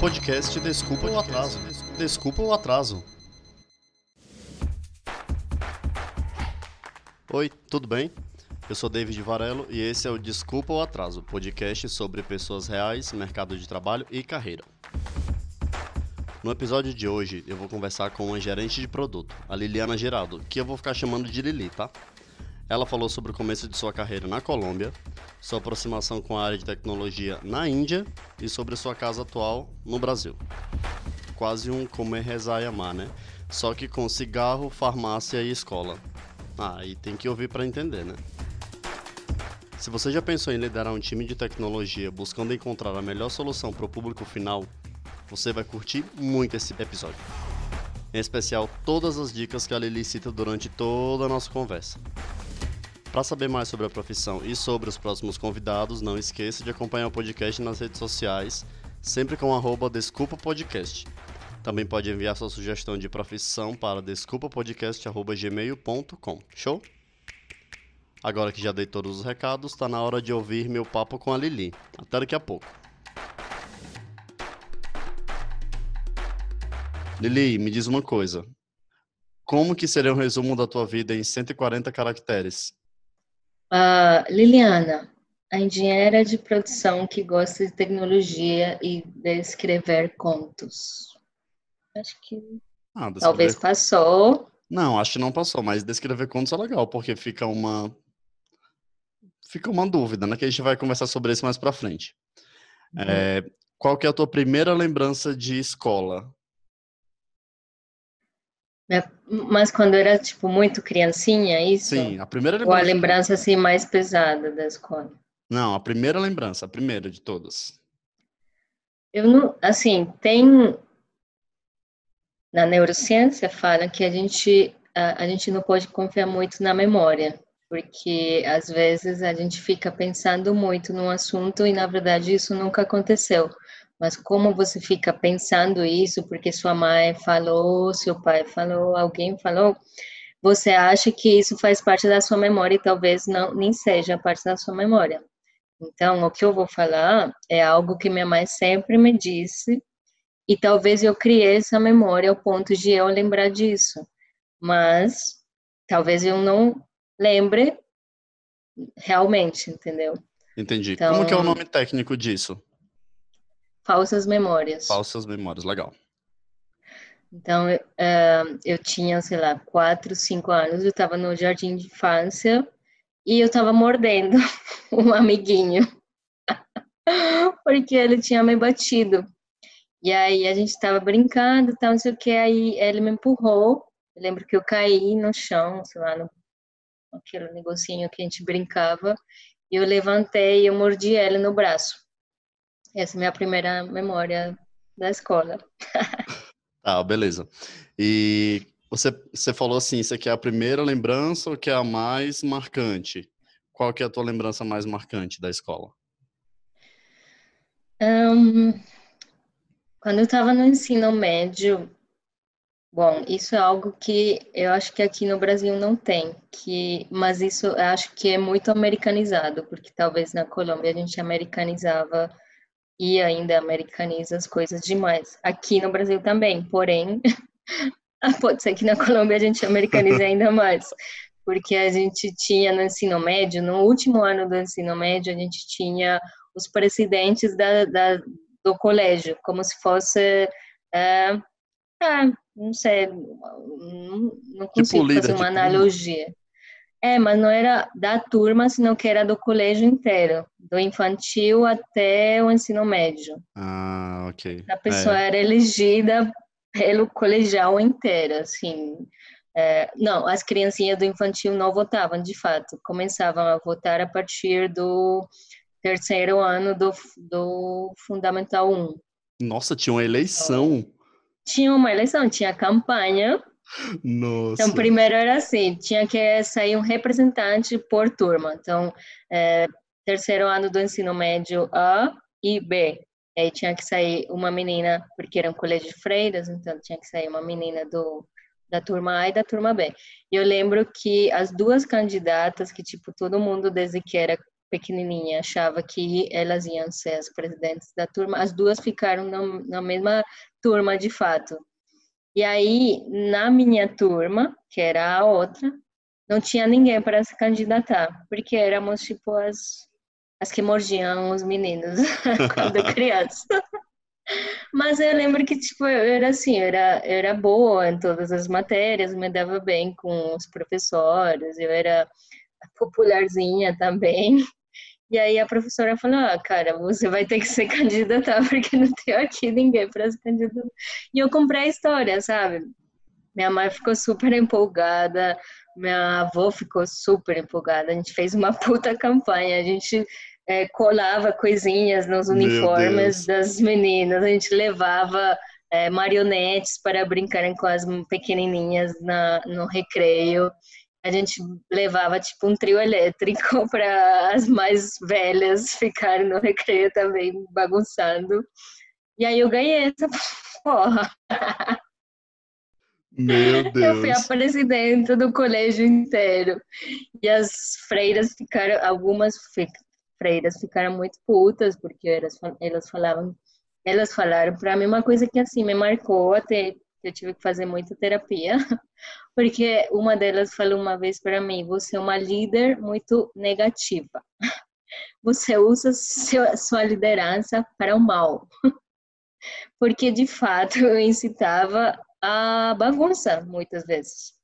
Podcast Desculpa o Atraso. Desculpa o Atraso. Oi, tudo bem? Eu sou David Varelo e esse é o Desculpa o Atraso, podcast sobre pessoas reais, mercado de trabalho e carreira. No episódio de hoje, eu vou conversar com uma gerente de produto, a Liliana Geraldo, que eu vou ficar chamando de Lili, tá? Ela falou sobre o começo de sua carreira na Colômbia, sua aproximação com a área de tecnologia na Índia e sobre sua casa atual no Brasil. Quase um comer, rezar e amar, né? Só que com cigarro, farmácia e escola. Ah, e tem que ouvir para entender, né? Se você já pensou em liderar um time de tecnologia buscando encontrar a melhor solução para o público final, você vai curtir muito esse episódio. Em especial, todas as dicas que a Lili cita durante toda a nossa conversa. Para saber mais sobre a profissão e sobre os próximos convidados, não esqueça de acompanhar o podcast nas redes sociais, sempre com arroba Desculpa Podcast. Também pode enviar sua sugestão de profissão para desculpapodcast.gmail.com. Show? Agora que já dei todos os recados, está na hora de ouvir meu papo com a Lili. Até daqui a pouco. Lili, me diz uma coisa. Como que seria um resumo da tua vida em 140 caracteres? Uh, Liliana, a engenheira de produção que gosta de tecnologia e de escrever contos. Acho que ah, descrever... talvez passou. Não, acho que não passou, mas descrever contos é legal, porque fica uma fica uma dúvida, né? Que a gente vai conversar sobre isso mais para frente. Uhum. É, qual que é a tua primeira lembrança de escola? É, mas quando era, tipo, muito criancinha, isso? Sim, a primeira lembrança. Ou a lembrança, assim, mais pesada da escola? Não, a primeira lembrança, a primeira de todas. Eu não, assim, tem... Na neurociência fala que a gente, a, a gente não pode confiar muito na memória, porque às vezes a gente fica pensando muito num assunto e, na verdade, isso nunca aconteceu. Mas como você fica pensando isso, porque sua mãe falou, seu pai falou, alguém falou, você acha que isso faz parte da sua memória e talvez não nem seja parte da sua memória. Então, o que eu vou falar é algo que minha mãe sempre me disse e talvez eu criei essa memória ao ponto de eu lembrar disso. Mas talvez eu não lembre realmente, entendeu? Entendi. Então, Como que é o nome técnico disso? Falsas memórias. Falsas memórias, legal. Então, eu, uh, eu tinha, sei lá, quatro, cinco anos, eu estava no jardim de infância e eu estava mordendo um amiguinho, porque ele tinha me batido. E aí a gente estava brincando, tal, não sei o que, aí ele me empurrou. Eu lembro que eu caí no chão, sei lá, no aquele negocinho que a gente brincava, e eu levantei e eu mordi ele no braço. Essa é a minha primeira memória da escola. ah, beleza. E você, você falou assim, isso aqui é a primeira lembrança ou que é a mais marcante? Qual que é a tua lembrança mais marcante da escola? Um, quando eu estava no ensino médio, bom, isso é algo que eu acho que aqui no Brasil não tem, que, mas isso eu acho que é muito americanizado, porque talvez na Colômbia a gente americanizava e ainda americaniza as coisas demais. Aqui no Brasil também, porém, pode ser que na Colômbia a gente americanize ainda mais, porque a gente tinha no ensino médio, no último ano do ensino médio, a gente tinha os presidentes da, da do colégio, como se fosse. É, é, não sei, não, tipo consigo tipo fazer uma analogia. É, mas não era da turma, senão que era do colégio inteiro, do infantil até o ensino médio. Ah, ok. A pessoa é. era elegida pelo colegial inteiro, assim. É, não, as criancinhas do infantil não votavam, de fato. Começavam a votar a partir do terceiro ano do, do Fundamental 1. Nossa, tinha uma eleição. Tinha uma eleição, tinha campanha nossa. Então, primeiro era assim, tinha que sair um representante por turma. Então, é, terceiro ano do ensino médio A e B. Aí tinha que sair uma menina, porque era um colégio de freiras, então tinha que sair uma menina do, da turma A e da turma B. E eu lembro que as duas candidatas, que tipo, todo mundo desde que era pequenininha achava que elas iam ser as presidentes da turma, as duas ficaram na, na mesma turma de fato. E aí, na minha turma, que era a outra, não tinha ninguém para se candidatar, porque éramos tipo as, as que mordiam os meninos quando criança. Mas eu lembro que, tipo, eu era assim, eu era, eu era boa em todas as matérias, me dava bem com os professores, eu era popularzinha também. E aí a professora falou, ah, cara, você vai ter que se candidatar, porque não tem aqui ninguém para se candidatar. E eu comprei a história, sabe? Minha mãe ficou super empolgada, minha avó ficou super empolgada. A gente fez uma puta campanha, a gente é, colava coisinhas nos uniformes das meninas, a gente levava é, marionetes para brincarem com as pequenininhas na, no recreio. A gente levava tipo um trio elétrico para as mais velhas ficarem no recreio também bagunçando. E aí eu ganhei essa porra. Meu Deus. Eu fui a presidente do colégio inteiro. E as freiras ficaram, algumas freiras ficaram muito putas, porque elas, elas falavam, elas falaram para mim uma coisa que assim me marcou até eu tive que fazer muita terapia, porque uma delas falou uma vez para mim: você é uma líder muito negativa. Você usa seu, sua liderança para o mal. Porque de fato eu incitava a bagunça muitas vezes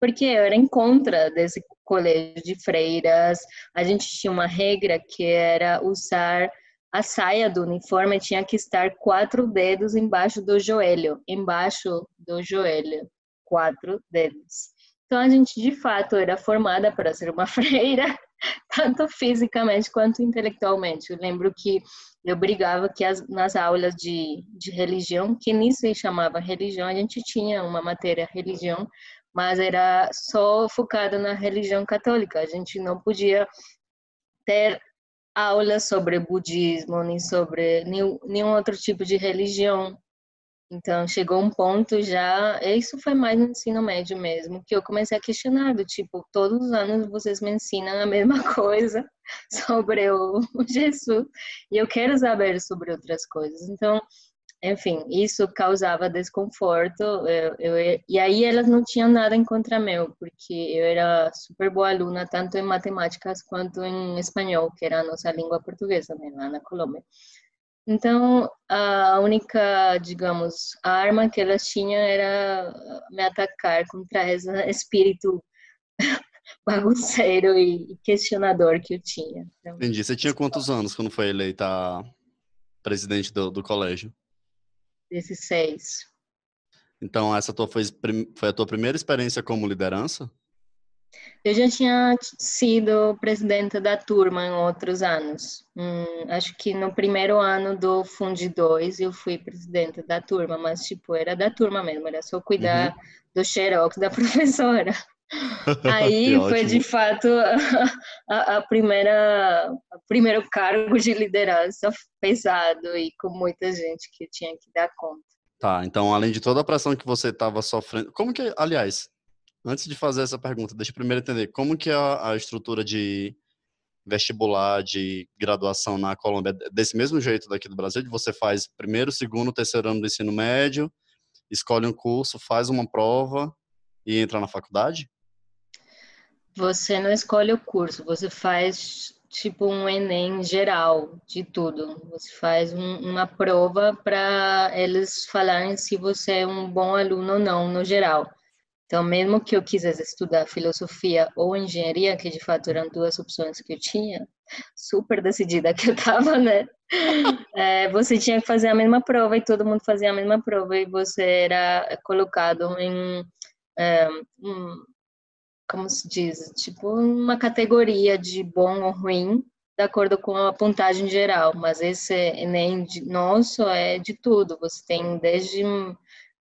porque eu era em contra desse colégio de freiras. A gente tinha uma regra que era usar a saia do uniforme tinha que estar quatro dedos embaixo do joelho, embaixo do joelho, quatro dedos. Então a gente de fato era formada para ser uma freira, tanto fisicamente quanto intelectualmente. Eu lembro que eu brigava que as, nas aulas de, de religião, que nem se chamava religião, a gente tinha uma matéria religião, mas era só focada na religião católica. A gente não podia ter aulas sobre budismo, nem sobre nenhum, nenhum outro tipo de religião. Então, chegou um ponto já, isso foi mais no ensino médio mesmo, que eu comecei a questionar, do tipo, todos os anos vocês me ensinam a mesma coisa sobre o Jesus, e eu quero saber sobre outras coisas. Então, enfim, isso causava desconforto. Eu, eu, e aí elas não tinham nada em contra meu, porque eu era super boa aluna, tanto em matemáticas quanto em espanhol, que era a nossa língua portuguesa, né, lá na Colômbia. Então, a única, digamos, arma que elas tinham era me atacar contra esse espírito bagunceiro e questionador que eu tinha. Então, Entendi. Você tinha quantos anos quando foi eleita presidente do, do colégio? 16. Então, essa tua foi, foi a tua primeira experiência como liderança? Eu já tinha sido presidenta da turma em outros anos. Hum, acho que no primeiro ano do Fundi 2 eu fui presidenta da turma, mas tipo, era da turma mesmo, era só cuidar uhum. do xerox da professora. Aí foi de fato a, a, primeira, o primeiro cargo de liderança pesado e com muita gente que tinha que dar conta. Tá, então além de toda a pressão que você estava sofrendo, como que, aliás, antes de fazer essa pergunta, deixa eu primeiro entender como que a, a estrutura de vestibular, de graduação na Colômbia, desse mesmo jeito daqui do Brasil, de você faz primeiro, segundo, terceiro ano do ensino médio, escolhe um curso, faz uma prova e entra na faculdade? Você não escolhe o curso, você faz tipo um Enem geral de tudo. Você faz um, uma prova para eles falarem se você é um bom aluno ou não, no geral. Então, mesmo que eu quisesse estudar filosofia ou engenharia, que de fato eram duas opções que eu tinha, super decidida que eu estava, né? É, você tinha que fazer a mesma prova e todo mundo fazia a mesma prova e você era colocado em é, um, como se diz, tipo uma categoria de bom ou ruim, de acordo com a pontagem geral, mas esse Enem de, nosso é de tudo, você tem desde,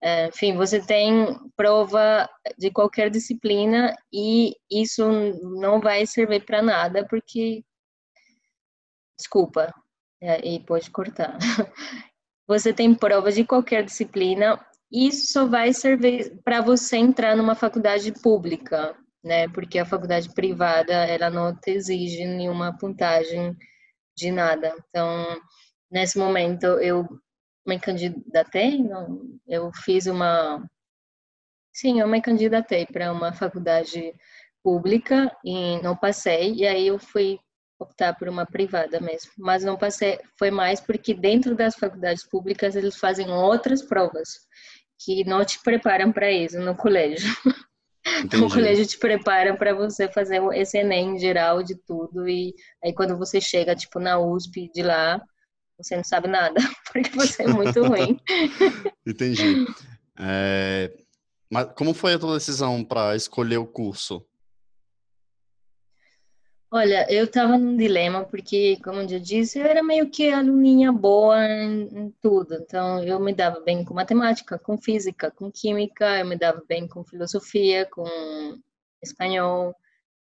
é, enfim, você tem prova de qualquer disciplina e isso não vai servir para nada, porque, desculpa, é, e pode cortar, você tem prova de qualquer disciplina, isso só vai servir para você entrar numa faculdade pública, né? Porque a faculdade privada, ela não te exige nenhuma puntagem de nada. Então, nesse momento, eu me candidatei, eu fiz uma... Sim, eu me candidatei para uma faculdade pública e não passei, e aí eu fui optar por uma privada mesmo. Mas não passei, foi mais porque dentro das faculdades públicas eles fazem outras provas que não te preparam para isso no colégio. Então, o colégio te prepara para você fazer esse Enem geral de tudo e aí quando você chega tipo na USP de lá, você não sabe nada, porque você é muito ruim. Entendi. É... Mas como foi a tua decisão para escolher o curso? Olha, eu estava num dilema porque, como eu já disse, eu era meio que aluninha boa em, em, tudo. Então, eu me dava bem com matemática, com física, com química, eu me dava bem com filosofia, com espanhol,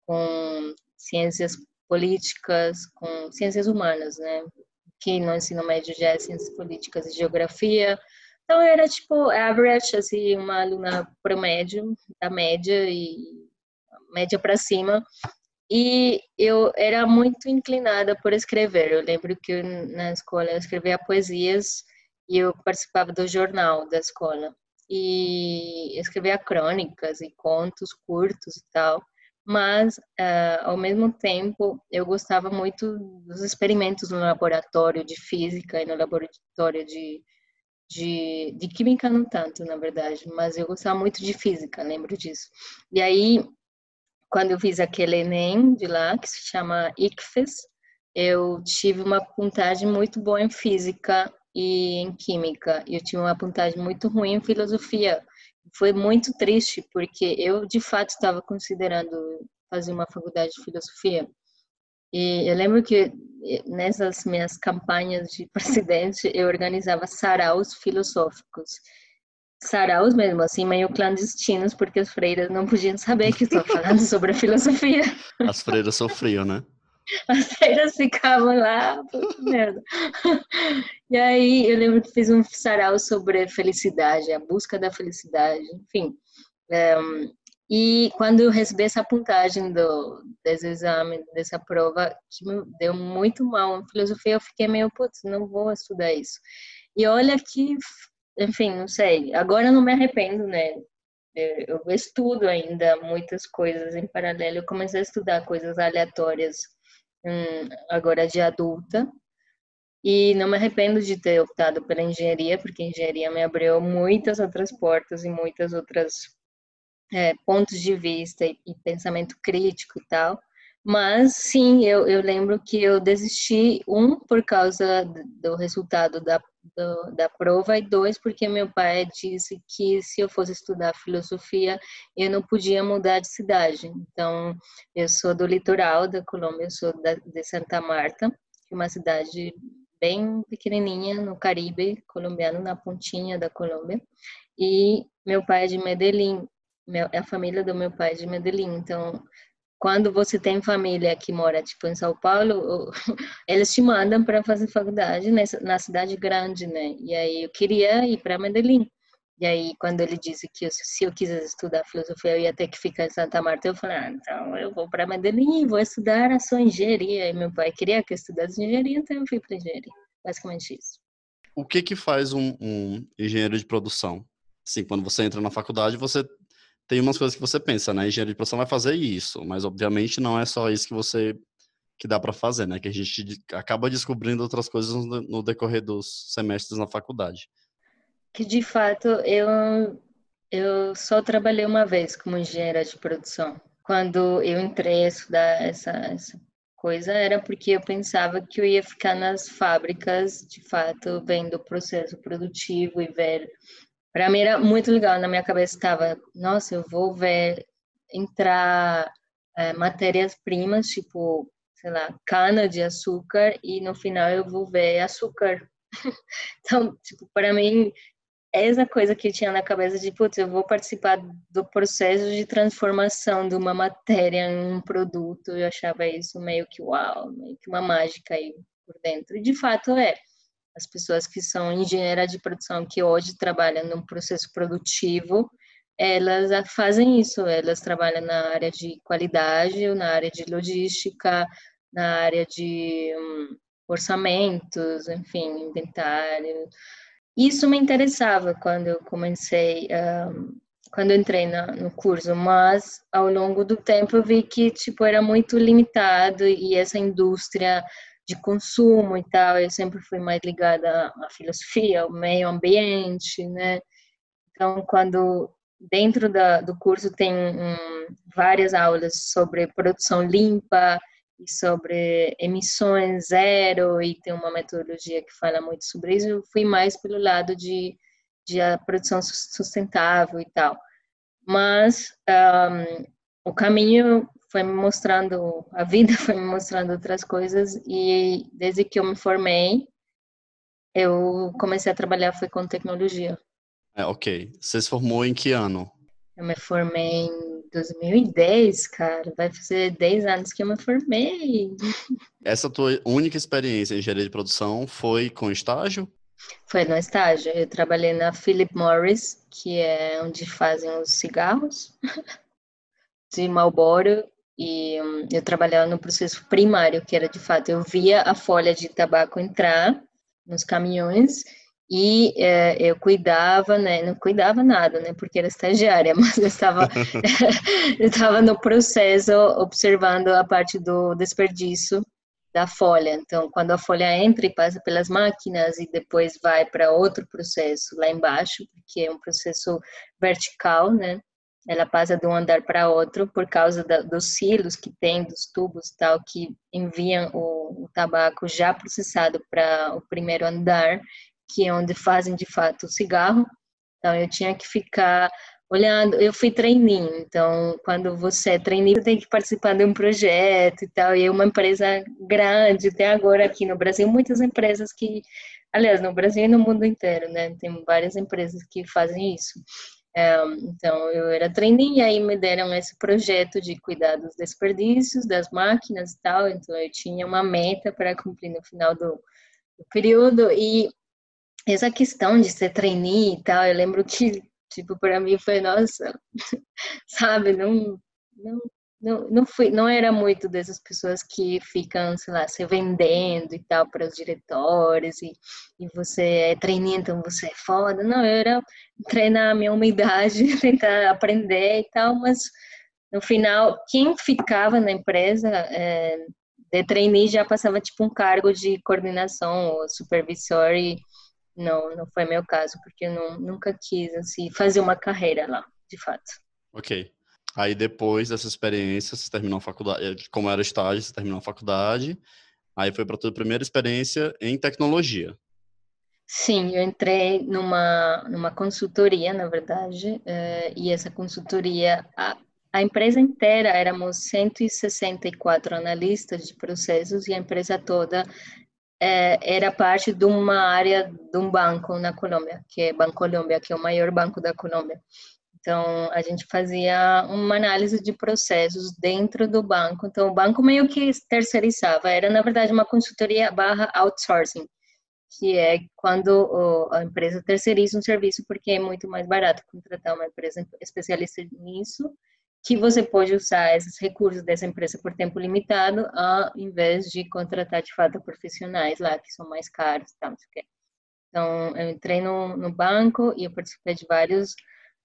com ciências políticas, com ciências humanas, né? Que no ensino médio já é ciências políticas e geografia. Então, eu era tipo average, assim, uma aluna promédio, da média e média para cima e eu era muito inclinada por escrever. Eu lembro que na escola eu escrevia poesias e eu participava do jornal da escola. E escrevia crônicas e contos curtos e tal. Mas, uh, ao mesmo tempo, eu gostava muito dos experimentos no laboratório de física e no laboratório de, de, de química, não tanto, na verdade, mas eu gostava muito de física, lembro disso. E aí, quando eu fiz aquele Enem de lá, que se chama ICFES, eu tive uma puntagem muito boa em física e em química. Eu tive uma puntagem muito ruim em filosofia. Foi muito triste, porque eu, de fato, estava considerando fazer uma faculdade de filosofia. E eu lembro que nessas minhas campanhas de presidente, eu organizava saraus filosóficos saraus mesmo, assim, meio clandestinos, porque as freiras não podiam saber que estou falando sobre a filosofia. As freiras sofriam, né? As freiras ficavam lá, puta merda. E aí eu lembro que fiz um sarau sobre felicidade, a busca da felicidade, enfim. Um, e quando eu recebi essa puntagem do, desse exame, dessa prova, que me deu muito mal em filosofia, eu fiquei meio, putz, não vou estudar isso. E olha que enfim, não sei. Agora eu não me arrependo, né? Eu estudo ainda muitas coisas em paralelo. Eu comecei a estudar coisas aleatórias hum, agora de adulta. E não me arrependo de ter optado pela engenharia, porque engenharia me abriu muitas outras portas e muitas outras é, pontos de vista e, e, pensamento crítico e tal. Mas sim, eu, eu lembro que eu desisti, um, por causa do resultado da do, da prova, e dois, porque meu pai disse que se eu fosse estudar filosofia, eu não podia mudar de cidade. Então, eu sou do litoral da Colômbia, eu sou da, de Santa Marta, que é uma cidade bem pequenininha no Caribe colombiano, na pontinha da Colômbia, e meu pai é de Medellín, a família do meu pai é de Medellín, então quando você tem família que mora tipo em São Paulo, eles te mandam para fazer faculdade nessa, na cidade grande, né? E aí eu queria ir para Medellín. E aí quando ele disse que eu, se eu quisesse estudar filosofia eu ia ter que ficar em Santa Marta, eu falei, ah, então eu vou para Medellín e vou estudar a sua engenharia. E meu pai queria que eu estudasse engenharia, então eu fui para engenharia. Basicamente isso. O que que faz um, um engenheiro de produção? Assim, quando você entra na faculdade, você tem umas coisas que você pensa, né? Engenharia de produção vai fazer isso, mas obviamente não é só isso que você que dá para fazer, né? Que a gente acaba descobrindo outras coisas no, decorrer dos semestres na faculdade. Que de fato eu eu só trabalhei uma vez como engenheira de produção. Quando eu entrei a estudar essa, essa coisa era porque eu pensava que eu ia ficar nas fábricas, de fato, vendo o processo produtivo e ver para mim era muito legal, na minha cabeça estava, nossa, eu vou ver entrar é, matérias-primas, tipo, sei lá, cana de açúcar e no final eu vou ver açúcar. então, tipo, para mim essa coisa que eu tinha na cabeça de, putz, eu vou participar do processo de transformação de uma matéria em um produto, eu achava isso meio que uau, meio que uma mágica aí por dentro. E de fato é as pessoas que são engenheiras de produção, que hoje trabalham num processo produtivo, elas fazem isso, elas trabalham na área de qualidade, na área de logística, na área de um, orçamentos, enfim, inventário. Isso me interessava quando eu comecei, um, quando eu entrei no curso, mas ao longo do tempo eu vi que tipo era muito limitado e essa indústria de consumo e tal, eu sempre fui mais ligada à filosofia, ao meio ambiente, né? Então, quando dentro da, do curso tem um, várias aulas sobre produção limpa e sobre emissões zero e tem uma metodologia que fala muito sobre isso, eu fui mais pelo lado de, de a produção sustentável e tal. Mas um, o caminho foi me mostrando, a vida foi me mostrando outras coisas e desde que eu me formei, eu comecei a trabalhar foi com tecnologia. É, ok. Você se formou em que ano? Eu me formei em 2010, cara. Vai fazer 10 anos que eu me formei. Essa tua única experiência em engenharia de produção foi com estágio? Foi no estágio. Eu trabalhei na Philip Morris, que é onde fazem os cigarros de Marlboro e eu trabalhava no processo primário, que era de fato, eu via a folha de tabaco entrar nos caminhões e é, eu cuidava, né, não cuidava nada, né, porque era estagiária, mas eu estava, eu estava no processo observando a parte do desperdício da folha. Então, quando a folha entra e passa pelas máquinas e depois vai para outro processo lá embaixo, porque é um processo vertical, né, ela passa de um andar para outro por causa da, dos silos que tem, dos tubos tal, que enviam o, o tabaco já processado para o primeiro andar, que é onde fazem de fato o cigarro. Então eu tinha que ficar olhando, eu fui treininho, então quando você é treininho, tem que participar de um projeto e tal, e é uma empresa grande, tem agora aqui no Brasil muitas empresas que, aliás, no Brasil e no mundo inteiro, né, tem várias empresas que fazem isso. Então, eu era trainee aí me deram esse projeto de cuidar dos desperdícios, das máquinas e tal. Então, eu tinha uma meta para cumprir no final do, do período. E essa questão de ser trainee e tal, eu lembro que, tipo, para mim foi, nossa, sabe, não, não não, não, fui, não era muito dessas pessoas que ficam, sei lá, se vendendo e tal para os diretórios e, e você é treininho, então você é foda. Não, eu era treinar a minha humildade, tentar aprender e tal, mas no final, quem ficava na empresa é, de trainee já passava tipo um cargo de coordenação ou supervisor e não, não foi meu caso, porque eu não, nunca quis assim, fazer uma carreira lá, de fato. Ok. Aí depois dessa experiência, você terminou a faculdade, eh, como era estágio, você terminou a faculdade. Aí foi para a tua primeira experiência em tecnologia. Sim, eu entrei numa, numa consultoria, na verdade, eh, e essa consultoria, a, a empresa inteira, éramos 164 analistas de processos e a empresa toda eh, era parte de uma área de um banco na Colômbia, que é Banco Colômbia, que é o maior banco da Colômbia. Então, a gente fazia uma análise de processos dentro do banco. Então, o banco meio que terceirizava. Era, na verdade, uma consultoria barra outsourcing, que é quando a empresa terceiriza um serviço porque é muito mais barato contratar uma empresa especialista nisso, que você pode usar esses recursos dessa empresa por tempo limitado, ao invés de contratar, de fato, profissionais lá, que são mais caros. Tá, então, eu entrei no, no banco e eu participei de vários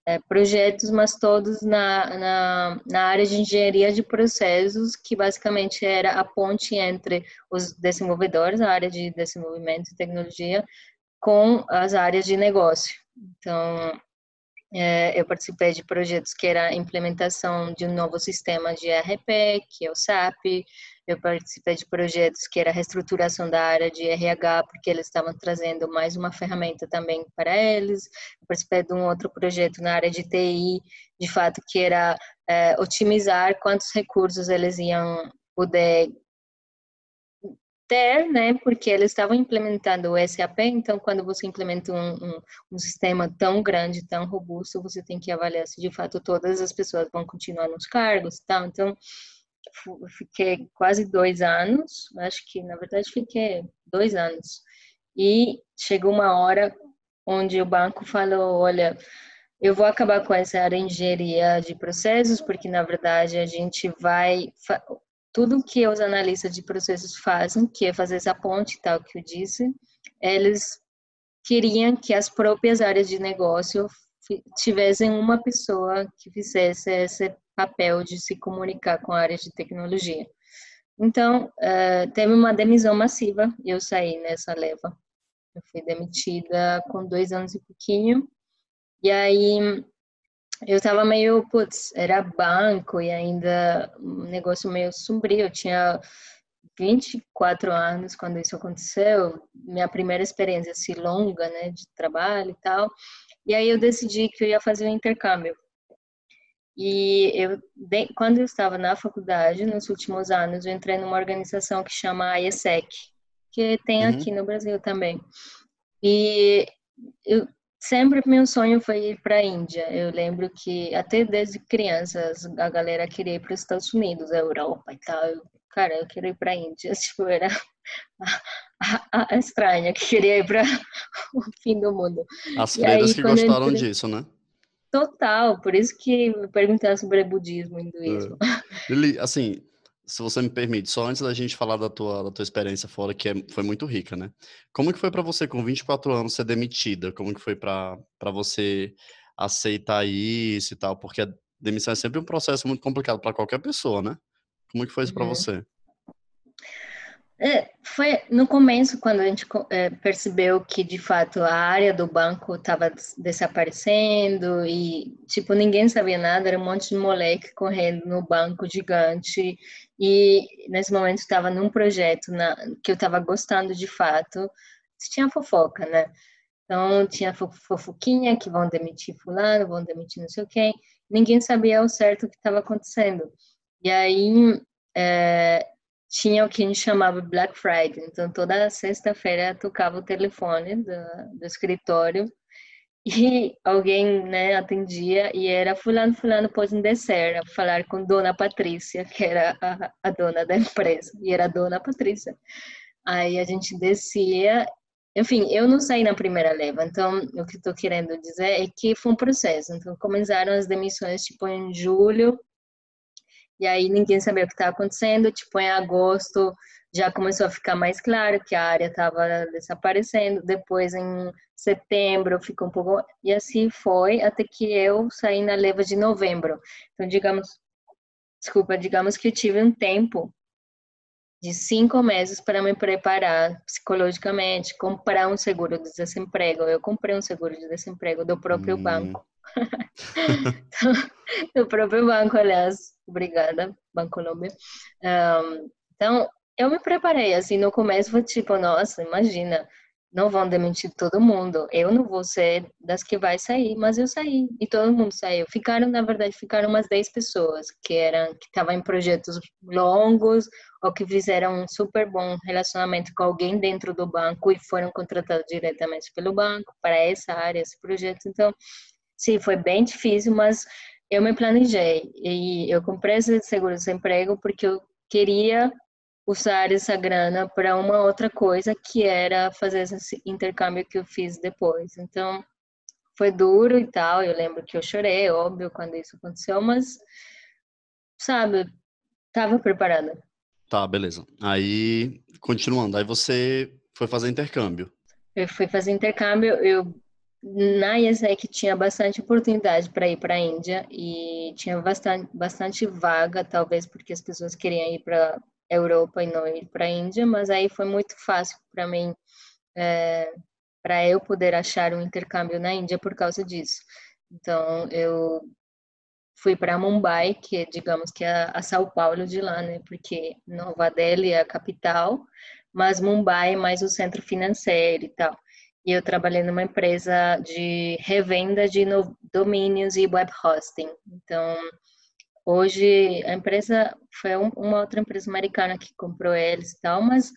é, projetos, mas todos na, na, na, área de engenharia de processos, que basicamente era a ponte entre os desenvolvedores, a área de desenvolvimento e tecnologia, com as áreas de negócio. Então, é, eu participei de projetos que era a implementação de um novo sistema de ERP, que é o SAP, eu participei de projetos que era a reestruturação da área de RH, porque eles estavam trazendo mais uma ferramenta também para eles. Eu participei de um outro projeto na área de TI, de fato, que era é, otimizar quantos recursos eles iam poder ter, né? Porque eles estavam implementando o SAP, então quando você implementa um, um, um, sistema tão grande, tão robusto, você tem que avaliar se de fato todas as pessoas vão continuar nos cargos, tá? Então fiquei quase dois anos, acho que na verdade fiquei dois anos. E chegou uma hora onde o banco falou: olha, eu vou acabar com essa área de engenharia de processos, porque na verdade a gente vai tudo que os analistas de processos fazem, que é fazer essa ponte tal que eu disse, eles queriam que as próprias áreas de negócio tivessem uma pessoa que fizesse esse papel de se comunicar com a área de tecnologia. Então, uh, teve uma demissão massiva e eu saí nessa leva. Eu fui demitida com dois anos e pouquinho. E aí, eu estava meio, putz, era banco e ainda um negócio meio sombrio. Eu tinha 24 anos quando isso aconteceu, minha primeira experiência assim longa, né, de trabalho e tal. E aí eu decidi que eu ia fazer um intercâmbio. E eu, quando eu estava na faculdade, nos últimos anos, eu entrei numa organização que chama IESEC, que tem uhum. aqui no Brasil também. E eu, sempre meu sonho foi ir para a Índia. Eu lembro que até desde criança a galera queria ir para os Estados Unidos, a Europa e tal. Eu, cara, eu queria ir para a Índia. Tipo, era a, a, a, estranha que queria ir para o fim do mundo. As freiras que gostaram entrei... disso, né? Total, por isso que me perguntar sobre budismo e hinduísmo. É. Ele, assim, se você me permite, só antes da gente falar da tua, da tua experiência fora, que é, foi muito rica, né? Como que foi para você, com 24 anos, ser demitida? Como que foi para você aceitar isso e tal? Porque a demissão é sempre um processo muito complicado para qualquer pessoa, né? Como que foi isso uhum. para você? É, foi no começo, quando a gente é, percebeu que, de fato, a área do banco estava desaparecendo e, tipo, ninguém sabia nada, era um monte de moleque correndo no banco gigante e, nesse momento, estava num projeto na, que eu estava gostando de fato. Tinha fofoca, né? Então, tinha fofoquinha que vão demitir fulano, vão demitir não sei quem. Ninguém sabia ao certo o que estava acontecendo. E aí, é, tinha o que a gente chamava Black Friday. Então, toda sexta-feira tocava o telefone do, do, escritório e alguém né, atendia e era fulano, fulano pode descer falar com Dona Patrícia, que era a, a dona da empresa, e era Dona Patrícia. Aí a gente descia enfim, eu não saí na primeira leva, então o que estou querendo dizer é que foi um processo. Então começaram as demissões tipo em julho, e aí ninguém sabia o que estava acontecendo. Tipo, em agosto já começou a ficar mais claro que a área estava desaparecendo. Depois, em setembro, ficou um pouco. E assim foi até que eu saí na leva de novembro. Então, digamos, desculpa, digamos que eu tive um tempo de cinco meses para me preparar psicologicamente, comprar um seguro de desemprego. Eu comprei um seguro de desemprego do próprio hum. banco. do próprio banco, aliás, obrigada, Bancolombia. Um, então, eu me preparei, assim, no começo foi tipo, nossa, imagina, não vão demitir todo mundo, eu não vou ser das que vai sair, mas eu saí, e todo mundo saiu. Ficaram, na verdade, ficaram umas 10 pessoas, que eram, que estavam em projetos longos, ou que fizeram um super bom relacionamento com alguém dentro do banco e foram contratados diretamente pelo banco para essa área, esse projeto. Então, sim, foi bem difícil, mas eu me planejei e eu comprei esse seguro-desemprego porque eu queria usar essa grana para uma outra coisa que era fazer esse intercâmbio que eu fiz depois. Então, foi duro e tal. Eu lembro que eu chorei, óbvio, quando isso aconteceu, mas, sabe, estava preparada. Tá, beleza. Aí, continuando, aí você foi fazer intercâmbio. Eu fui fazer intercâmbio, eu na IESEC tinha bastante oportunidade para ir para a Índia e tinha bastante, bastante vaga, talvez porque as pessoas queriam ir para a Europa e não ir para a Índia, mas aí foi muito fácil para mim, é, para eu poder achar um intercâmbio na Índia por causa disso. Então, eu fui para Mumbai, que é, digamos que é a São Paulo de lá, né? Porque Nova Delhi é a capital, mas Mumbai é mais o centro financeiro e tal e eu trabalhei numa empresa de revenda de domínios e web hosting. Então, hoje a empresa foi uma outra empresa americana que comprou eles e tal, mas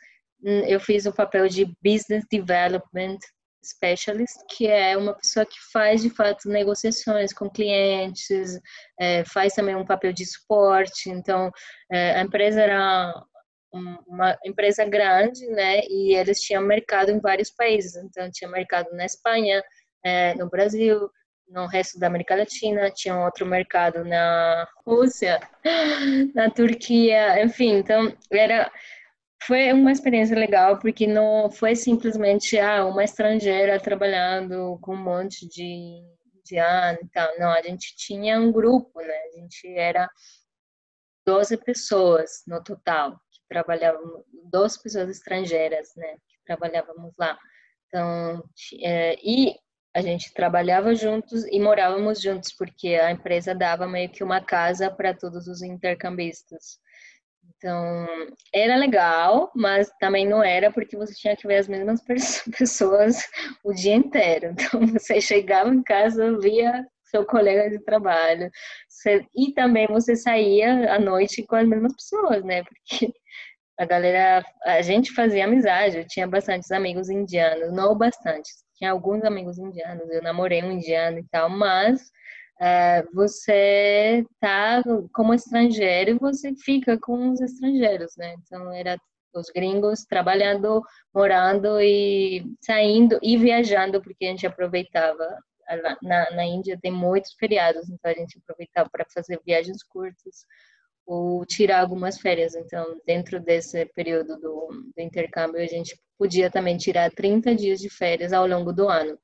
hum, eu fiz o papel de business development specialist, que é uma pessoa que faz de fato negociações com clientes, é, faz também um papel de suporte. Então, é, a empresa era uma empresa grande, né? E eles tinham mercado em vários países. Então, tinha mercado na Espanha, é, no Brasil, no resto da América Latina, tinha outro mercado na Rússia, na Turquia, enfim, então era foi uma experiência legal porque não foi simplesmente ah, uma estrangeira trabalhando com um monte de indiano e tal. Não, a gente tinha um grupo, né? A gente era 12 pessoas no total que trabalhavam, 12 pessoas estrangeiras, né? Que trabalhávamos lá. Então, é, e a gente trabalhava juntos e morávamos juntos, porque a empresa dava meio que uma casa para todos os intercambistas. Então, era legal, mas também não era porque você tinha que ver as mesmas pessoas o dia inteiro. Então, você chegava em casa, via seu colega de trabalho, você, e também você saía à noite com as mesmas pessoas, né? Porque a galera, a gente fazia amizade, eu tinha bastantes amigos indianos, não bastantes, tinha alguns amigos indianos, eu namorei um indiano e tal, mas é, você tá como estrangeiro você fica com os estrangeiros, né? Então era os gringos trabalhando, morando e saindo e viajando, porque a gente aproveitava. Na, na Índia tem muitos feriados, então a gente aproveitava para fazer viagens curtas ou tirar algumas férias. Então, dentro desse período do, do intercâmbio, a gente podia também tirar 30 dias de férias ao longo do ano.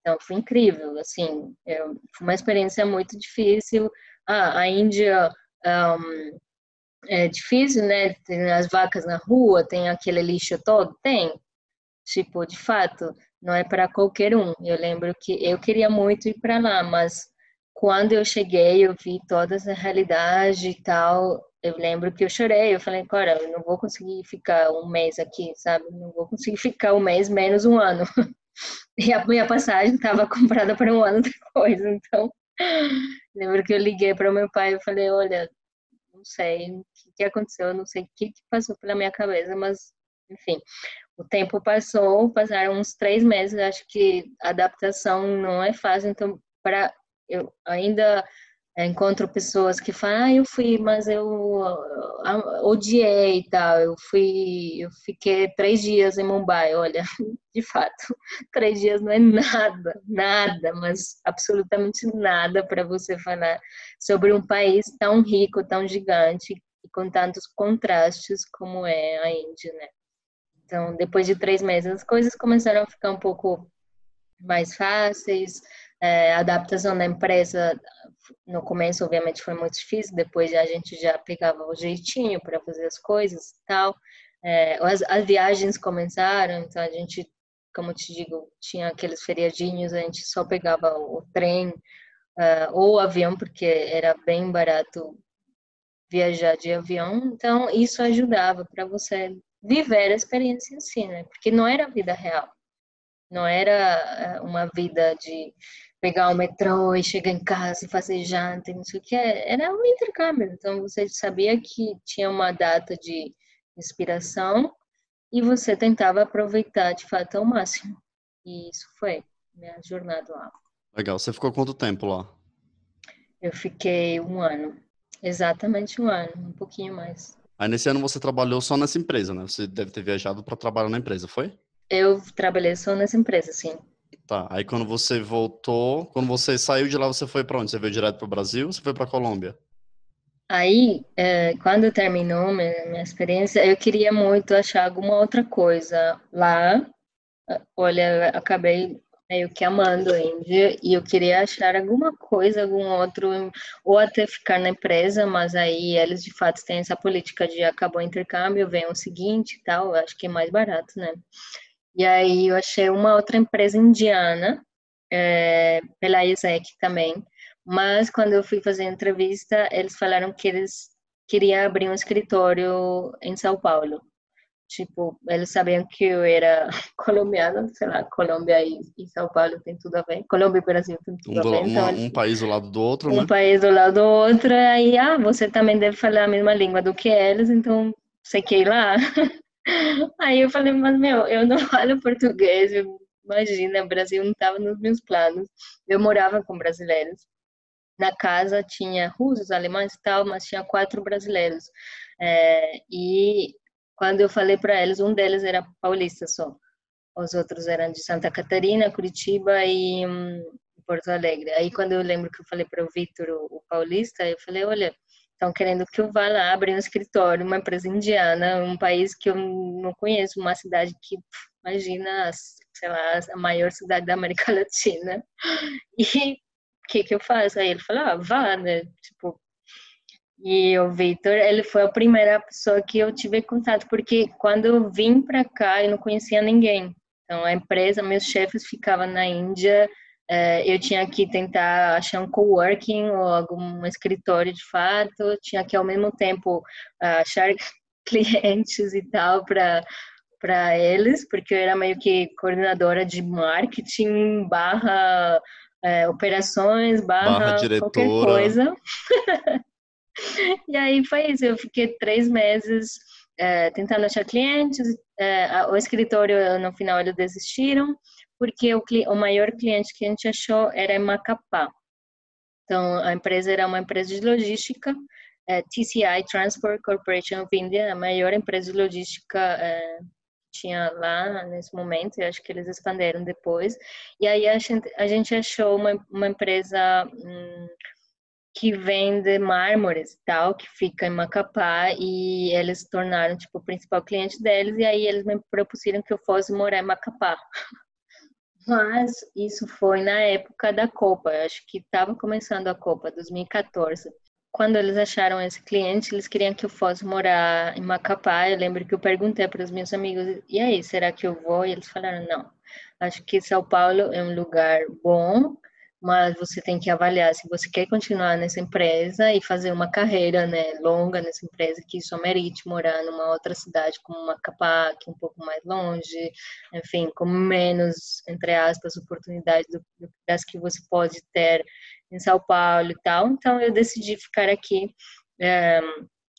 Então, foi incrível, assim, eu, foi uma experiência muito difícil. Ah, a Índia um, é difícil, né? Tem as vacas na rua, tem aquele lixo todo, tem. Tipo, de fato, não é para qualquer um. Eu lembro que eu queria muito ir para lá, mas quando eu cheguei, eu vi toda essa realidade e tal. Eu lembro que eu chorei. Eu falei, cara, eu não vou conseguir ficar um mês aqui, sabe? Não vou conseguir ficar um mês menos um ano. E a minha passagem estava comprada para um ano depois. Então, lembro que eu liguei para o meu pai e falei: Olha, não sei o que, que aconteceu, não sei o que, que passou pela minha cabeça, mas, enfim, o tempo passou, passaram uns três meses. Acho que a adaptação não é fácil, então, para eu ainda encontro pessoas que falam, ah, eu fui, mas eu ah, odiei e tal, eu fui, eu fiquei três dias em Mumbai, olha, de fato, três dias não é nada, nada, mas absolutamente nada para você falar sobre um país tão rico, tão gigante e com tantos contrastes como é a Índia, né? Então, depois de três meses, as coisas começaram a ficar um pouco mais fáceis, é, a adaptação da empresa no começo, obviamente, foi muito difícil, depois a gente já pegava o jeitinho para fazer as coisas e tal. É, as, as, viagens começaram, então a gente, como te digo, tinha aqueles feriadinhos, a gente só pegava o trem uh, ou o avião, porque era bem barato viajar de avião, então isso ajudava para você viver a experiência em si, né? Porque não era a vida real, não era eh, uma vida de pegar o metrô e chegar em casa e fazer janta e não sei o que. Era um intercâmbio. Então você sabia que tinha uma data de inspiração e você tentava aproveitar de fato ao máximo. E isso foi minha jornada lá. Legal. Você ficou quanto tempo lá? Eu fiquei um ano. Exatamente um ano, um pouquinho mais. Aí nesse ano você trabalhou só nessa empresa, né? Você deve ter viajado para trabalhar na empresa, foi? Eu trabalhei só nessa empresa, sim. Tá, aí quando você voltou, quando você saiu de lá, você foi para onde? Você veio direto para o Brasil você foi para Colômbia? Aí, é, quando terminou minha, minha experiência, eu queria muito achar alguma outra coisa lá. Olha, acabei meio que amando a Índia e eu queria achar alguma coisa, algum outro, ou até ficar na empresa, mas aí eles de fato têm essa política de acabou o intercâmbio, vem o seguinte e tal, acho que é mais barato, né? E aí eu achei uma outra empresa indiana, é, pela ISEC também, mas quando eu fui fazer a entrevista, eles falaram que eles queriam abrir um escritório em São Paulo. Tipo, eles sabiam que eu era colombiana, sei lá, Colômbia e, e São Paulo tem tudo a ver. Colômbia e Brasil tem tudo um, a ver. Então, um país do lado do outro, um né? Um país do lado do outro, aí, ah, você também deve falar a mesma língua do que eles, então você quer ir lá? Aí eu falei, mas meu, eu não falo português, imagina, o Brasil não estava nos meus planos. Eu morava com brasileiros. Na casa tinha russos, alemães e tal, mas tinha quatro brasileiros. É, e quando eu falei para eles, um deles era paulista só. Os outros eram de Santa Catarina, Curitiba e hum, Porto Alegre. Aí quando eu lembro que eu falei para o Vitor, o paulista, eu falei, olha, estão querendo que eu vá lá abrir um escritório, uma empresa indiana, um país que eu não conheço, uma cidade que, imagina, sei lá, a maior cidade da América Latina. E o que que eu faço? Aí ele falou, ah, vá, né? Tipo, e o Victor, ele foi a primeira pessoa que eu tive contato, porque quando eu vim para cá, eu não conhecia ninguém. Então, a empresa, meus chefes ficavam na Índia, eu tinha que tentar achar um coworking ou algum escritório de fato, tinha que ao mesmo tempo achar clientes e tal para para eles, porque eu era meio que coordenadora de marketing barra é, operações barra, barra qualquer coisa. e aí foi isso, eu fiquei três meses é, tentando achar clientes, é, o escritório no final eles desistiram, porque o, o maior cliente que a gente achou era em Macapá. Então, a empresa era uma empresa de logística, é, TCI, Transport Corporation of India, a maior empresa de logística é, tinha lá nesse momento, e acho que eles expandiram depois. E aí a gente, a gente achou uma, uma empresa hum, que vende mármores tal, que fica em Macapá, e eles se tornaram tipo o principal cliente deles, e aí eles me propuseram que eu fosse morar em Macapá. Mas isso foi na época da Copa, acho que estava começando a Copa, 2014 quando eles acharam esse cliente, eles queriam que eu fosse morar em Macapá. Eu lembro que eu perguntei para os meus amigos: e aí, será que eu vou? E eles falaram: não. Acho que São Paulo é um lugar bom, mas você tem que avaliar se você quer continuar nessa empresa e fazer uma carreira né, longa nessa empresa, que isso merite morar numa outra cidade como Macapá, que é um pouco mais longe, enfim, com menos, entre aspas, oportunidades das que você pode ter em São Paulo e tal. Então eu decidi ficar aqui é,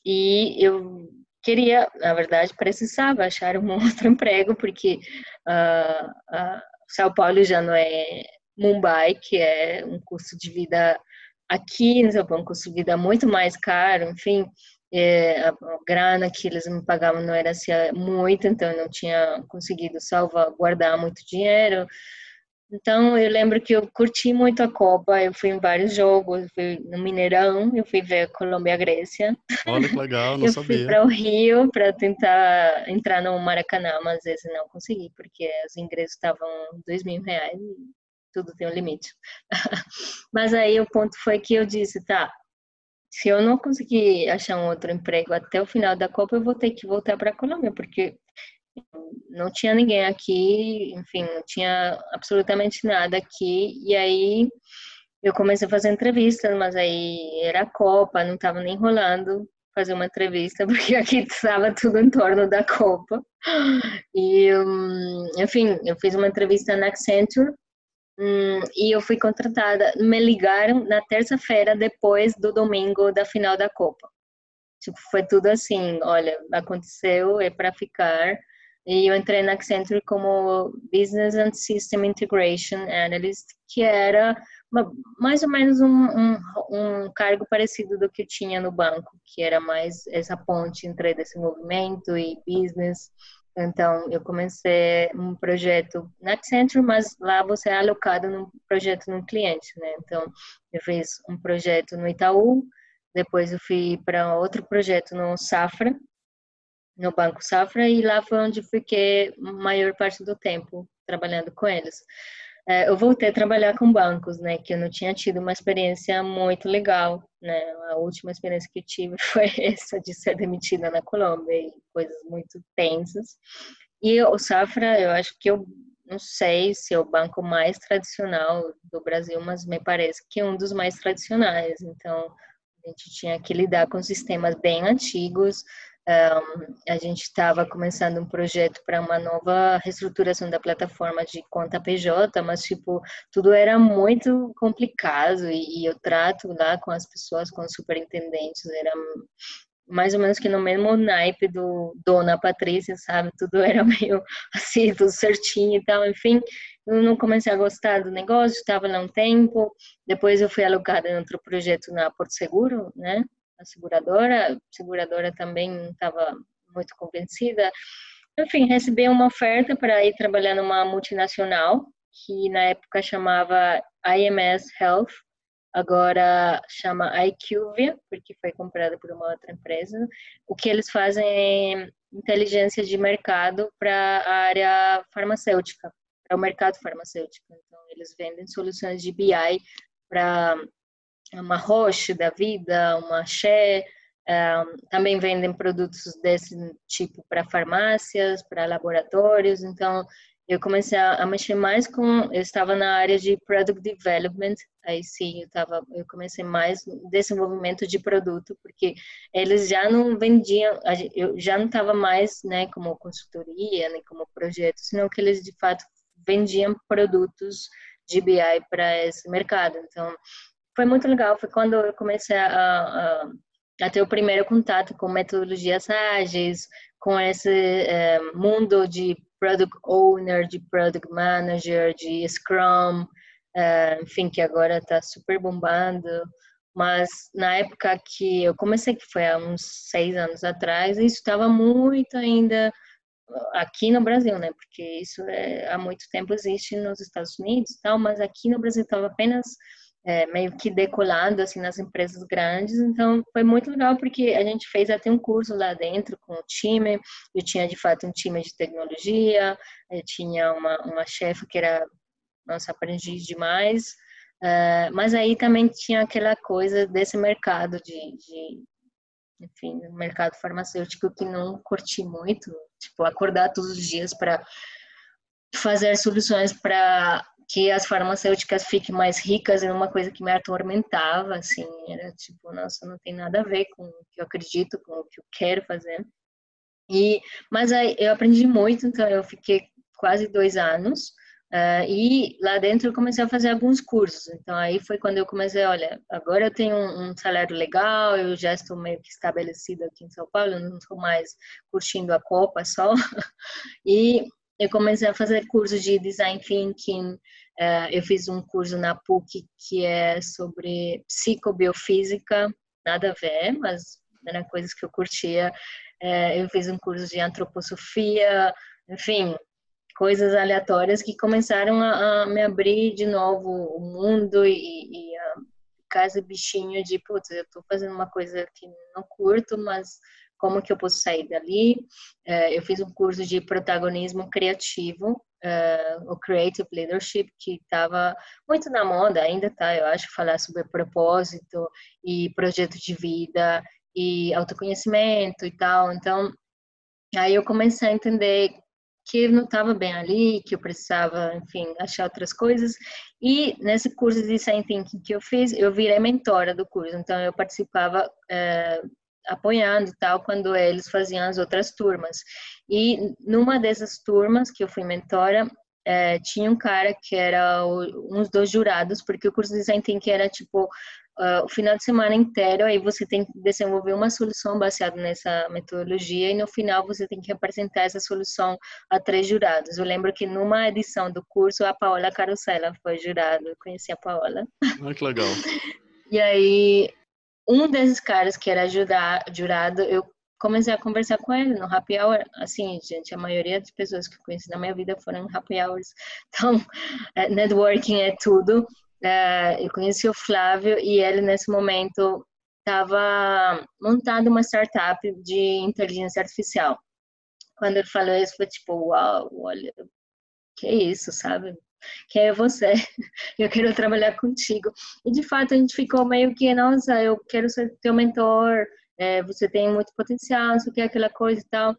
e eu queria, na verdade, precisava achar um outro emprego porque uh, uh, São Paulo já não é Mumbai, que é um custo de vida aqui São Paulo, um custo de vida muito mais caro, enfim. É, a grana que eles me pagavam não era assim, muito, então eu não tinha conseguido salvaguardar muito dinheiro. Então, eu lembro que eu curti muito a Copa, eu fui em vários jogos, fui no Mineirão, eu fui ver a Colômbia e a Grécia. Olha que legal, não eu sabia. Eu fui para o Rio para tentar entrar no Maracanã, mas às vezes não consegui, porque os ingressos estavam dois mil reais tudo tem um limite. mas aí o ponto foi que eu disse, tá, se eu não conseguir achar um outro emprego até o final da Copa, eu vou ter que voltar para a Colômbia, porque não tinha ninguém aqui, enfim, não tinha absolutamente nada aqui. E aí eu comecei a fazer entrevistas, mas aí era a Copa, não estava nem rolando fazer uma entrevista, porque aqui estava tudo em torno da Copa. E, hum, enfim, eu fiz uma entrevista na Accenture hum, e eu fui contratada. Me ligaram na terça-feira, depois do domingo da final da Copa. Tipo, foi tudo assim, olha, aconteceu, é para ficar. E eu entrei na Accenture como Business and System Integration Analyst, que era mais ou menos um, um, um, cargo parecido do que eu tinha no banco, que era mais essa ponte entre desenvolvimento e business. Então, eu comecei um projeto na Accenture, mas lá você é alocado num projeto no cliente, né? Então, eu fiz um projeto no Itaú, depois eu fui para outro projeto no Safra, no Banco Safra e lá foi onde fiquei a maior parte do tempo trabalhando com eles. É, eu voltei a trabalhar com bancos, né, que eu não tinha tido uma experiência muito legal, né, a última experiência que tive foi essa de ser demitida na Colômbia e coisas muito tensas. E o Safra, eu acho que eu não sei se é o banco mais tradicional do Brasil, mas me parece que é um dos mais tradicionais. Então, a gente tinha que lidar com sistemas bem antigos, um, a gente estava começando um projeto para uma nova reestruturação da plataforma de conta PJ, mas tipo tudo era muito complicado e, e o trato lá com as pessoas, com os superintendentes era mais ou menos que no mesmo naipe do Dona Patrícia, sabe? Tudo era meio assim, tudo certinho e tal. Enfim, eu não comecei a gostar do negócio, estava lá um tempo. Depois eu fui alocada em outro projeto na Porto Seguro, né? A seguradora, a seguradora também estava muito convencida. Enfim, recebi uma oferta para ir trabalhar numa multinacional que na época chamava IMS Health, agora chama IQVIA, porque foi comprada por uma outra empresa. O que eles fazem é inteligência de mercado para a área farmacêutica, para o mercado farmacêutico. Então, eles vendem soluções de BI para uma Roche da vida, uma Share, um, também vendem produtos desse tipo para farmácias, para laboratórios. Então, eu comecei a, mexer mais com. Eu estava na área de product development, aí sim, eu, tava, eu comecei mais desenvolvimento de produto, porque eles já não vendiam, eu já não estava mais né, como consultoria, nem como projeto, senão que eles de fato vendiam produtos de BI para esse mercado. Então, foi muito legal. Foi quando eu comecei a, a, a ter o primeiro contato com metodologias ágeis, com esse é, mundo de product owner, de product manager, de Scrum, é, enfim, que agora está super bombando. Mas na época que eu comecei, que foi há uns seis anos atrás, isso estava muito ainda aqui no Brasil, né? Porque isso é, há muito tempo existe nos Estados Unidos e tal, mas aqui no Brasil estava apenas é, meio que decolando assim nas empresas grandes. Então foi muito legal porque a gente fez até um curso lá dentro com o time. Eu tinha de fato um time de tecnologia, eu tinha uma, uma chefe que era nossa aprendi demais. Uh, mas aí também tinha aquela coisa desse mercado de, de enfim, mercado farmacêutico que não curti muito, tipo acordar todos os dias para fazer soluções para que as farmacêuticas fiquem mais ricas era uma coisa que me atormentava, assim, era tipo, nossa, não tem nada a ver com o que eu acredito, com o que eu quero fazer. E, mas aí eu aprendi muito, então eu fiquei quase dois anos, uh, e lá dentro eu comecei a fazer alguns cursos, então aí foi quando eu comecei, olha, agora eu tenho um, um salário legal, eu já estou meio que estabelecida aqui em São Paulo, não estou mais curtindo a copa só, e eu comecei a fazer cursos de design thinking, uh, eu fiz um curso na PUC que é sobre psicobiofísica, nada a ver, mas eram coisas que eu curtia. Uh, eu fiz um curso de antroposofia, enfim, coisas aleatórias que começaram a, me abrir de novo o mundo e, e a esse bichinho de, putz, eu estou fazendo uma coisa que não curto, mas como que eu posso sair dali. Uh, eu fiz um curso de protagonismo criativo, uh, o Creative Leadership, que estava muito na moda, ainda está, eu acho, falar sobre propósito e projeto de vida e autoconhecimento e tal. Então, aí eu comecei a entender que não estava bem ali, que eu precisava, enfim, achar outras coisas. E nesse curso de Design Thinking que eu fiz, eu virei mentora do curso. Então, eu participava uh, apoiando e tal quando eles faziam as outras turmas. E numa dessas turmas que eu fui mentora, é, tinha um cara que era o, um dos jurados, porque o curso de design thinking era tipo uh, o final de semana inteiro, aí você tem que desenvolver uma solução baseada nessa metodologia e no final você tem que apresentar essa solução a três jurados. Eu lembro que numa edição do curso a Paola Carosella foi jurada, eu conheci a Paola. Ah, que legal. E aí um desses caras que era jurado, eu comecei a conversar com ele no happy hour. Assim, gente, a maioria das pessoas que eu conheci na minha vida foram happy hours. Então, é, networking é tudo. É, eu conheci o Flávio e ele, nesse momento, estava montando uma startup de inteligência artificial. Quando ele falou isso, foi tipo, uau, olha, que isso, sabe? Quem é você, eu quero trabalhar contigo. E de fato a gente ficou meio que, nossa, eu quero ser teu mentor, é, você tem muito potencial, isso que aquela coisa e tal.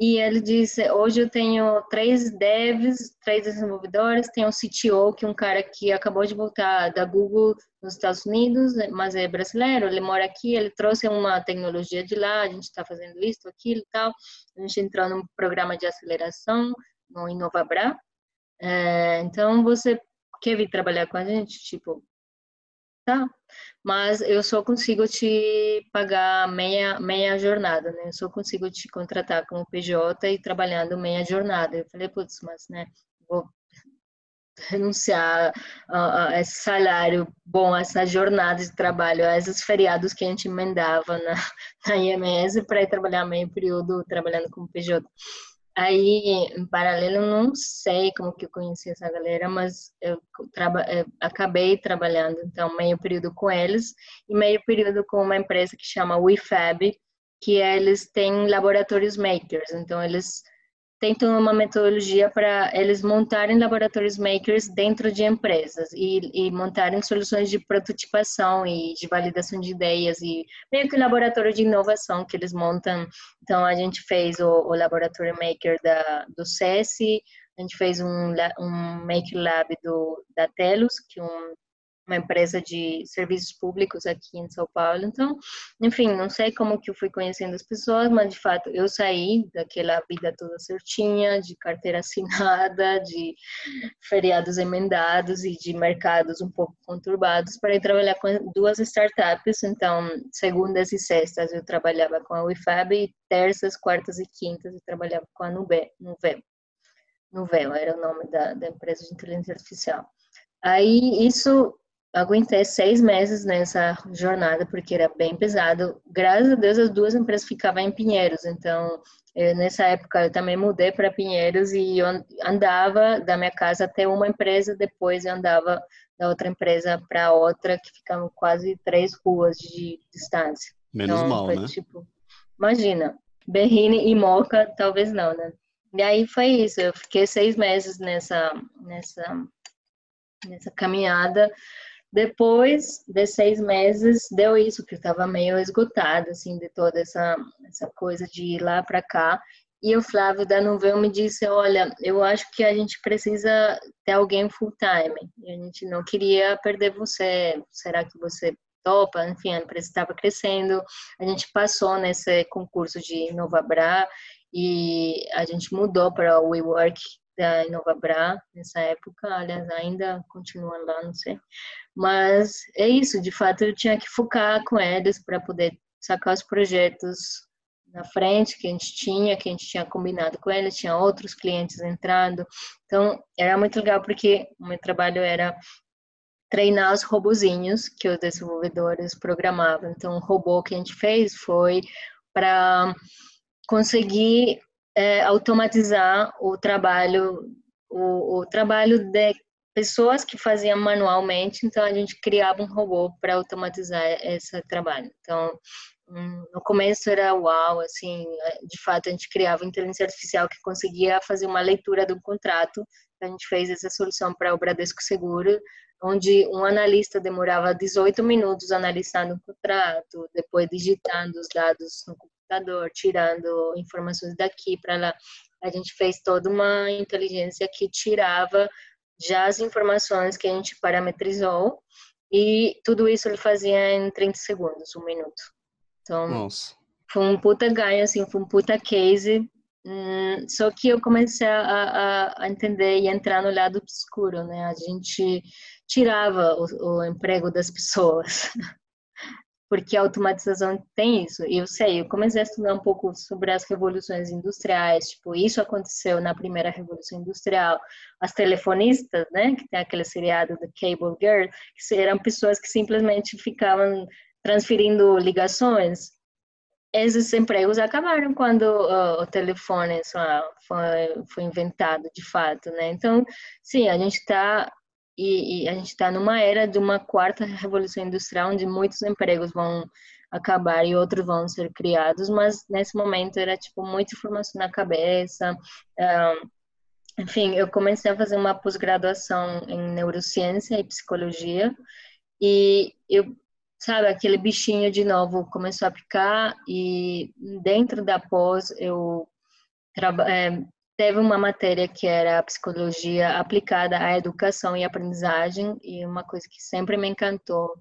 E ele disse, hoje eu tenho três devs, três desenvolvedores, tenho um CTO, que é um cara que acabou de voltar da Google nos Estados Unidos, mas é brasileiro, ele mora aqui, ele trouxe uma tecnologia de lá, a gente está fazendo isso, aquilo e tal. A gente entrou num programa de aceleração no Inovabra, é, então, você quer vir trabalhar com a gente? Tipo, tá. Mas eu só consigo te pagar meia, meia jornada, né? Eu só consigo te contratar como PJ e trabalhando meia jornada. Eu falei, putz, mas, né, vou renunciar a, a, esse salário bom, essa jornada de trabalho, a esses feriados que a gente emendava na, na IMS para ir trabalhar meio período trabalhando como PJ. Aí, em paralelo, não sei como que eu conheci essa galera, mas eu, traba, eu acabei trabalhando, então, meio período com eles e meio período com uma empresa que chama WeFab, que eles têm laboratórios makers, então eles tentam uma metodologia para eles montarem laboratórios makers dentro de empresas e, e, montarem soluções de prototipação e de validação de ideias e meio que laboratório de inovação que eles montam. Então a gente fez o, o laboratório maker da, do SESI, a gente fez um, um Make Lab do, da Telos, que é um uma empresa de serviços públicos aqui em São Paulo. Então, enfim, não sei como que eu fui conhecendo as pessoas, mas de fato eu saí daquela vida toda certinha, de carteira assinada, de feriados emendados e de mercados um pouco conturbados para ir trabalhar com duas startups. Então, segundas e sextas eu trabalhava com a UFAB e terças, quartas e quintas eu trabalhava com a Nube, Nuvem. Era o nome da, da empresa de inteligência artificial. Aí isso aguentei seis meses nessa jornada, porque era bem pesado. Graças a Deus, as duas empresas ficavam em Pinheiros, então, eu, nessa época, eu também mudei para Pinheiros e andava da minha casa até uma empresa, depois eu andava da outra empresa para outra, que ficavam quase três ruas de distância. Menos então, mal, foi, né? Tipo, imagina, Berrine e Moca, talvez não, né? E aí foi isso, eu fiquei seis meses nessa, nessa, nessa caminhada, depois de seis meses, deu isso, que eu estava meio esgotada, assim, de toda essa, essa coisa de ir lá para cá. E o Flávio da Nuvem me disse, olha, eu acho que a gente precisa ter alguém full time. E a gente não queria perder você. Será que você topa? Enfim, a empresa estava crescendo. A gente passou nesse concurso de Inovabra e a gente mudou para o WeWork da Inovabra nessa época. Aliás, ainda continua lá, não sei. Mas é isso, de fato eu tinha que focar com eles para poder sacar os projetos na frente que a gente tinha, que a gente tinha combinado com eles, tinha outros clientes entrando. Então, era muito legal porque o meu trabalho era treinar os robozinhos que os desenvolvedores programavam. Então, o robô que a gente fez foi para conseguir é, automatizar o trabalho o, o trabalho de pessoas que faziam manualmente, então a gente criava um robô para automatizar esse trabalho. Então, hum, no começo era uau, assim, de fato a gente criava inteligência artificial que conseguia fazer uma leitura do contrato. A gente fez essa solução para o Bradesco Seguro, onde um analista demorava 18 minutos analisando o contrato, depois digitando os dados no computador, tirando informações daqui para lá. A gente fez toda uma inteligência que tirava já as informações que a gente parametrizou e tudo isso ele fazia em 30 segundos, um minuto. Então, Nossa. foi um puta ganho, assim, foi um puta case. Hum, só que eu comecei a, a, a, entender e entrar no lado obscuro, né? A gente tirava o, o emprego das pessoas. porque a automatização tem isso. Eu sei, eu comecei a estudar um pouco sobre as revoluções industriais, tipo, isso aconteceu na primeira revolução industrial. As telefonistas, né, que tem aquele seriado do Cable Girl, que eram pessoas que simplesmente ficavam transferindo ligações. Esses empregos acabaram quando uh, o telefone foi, foi inventado, de fato, né? Então, sim, a gente está e, e a gente está numa era de uma quarta revolução industrial, onde muitos empregos vão acabar e outros vão ser criados, mas nesse momento era tipo muita informação na cabeça. Um, enfim, eu comecei a fazer uma pós-graduação em neurociência e psicologia e eu, sabe, aquele bichinho de novo começou a picar e dentro da pós eu é, teve uma matéria que era psicologia aplicada à educação e aprendizagem, e uma coisa que sempre me encantou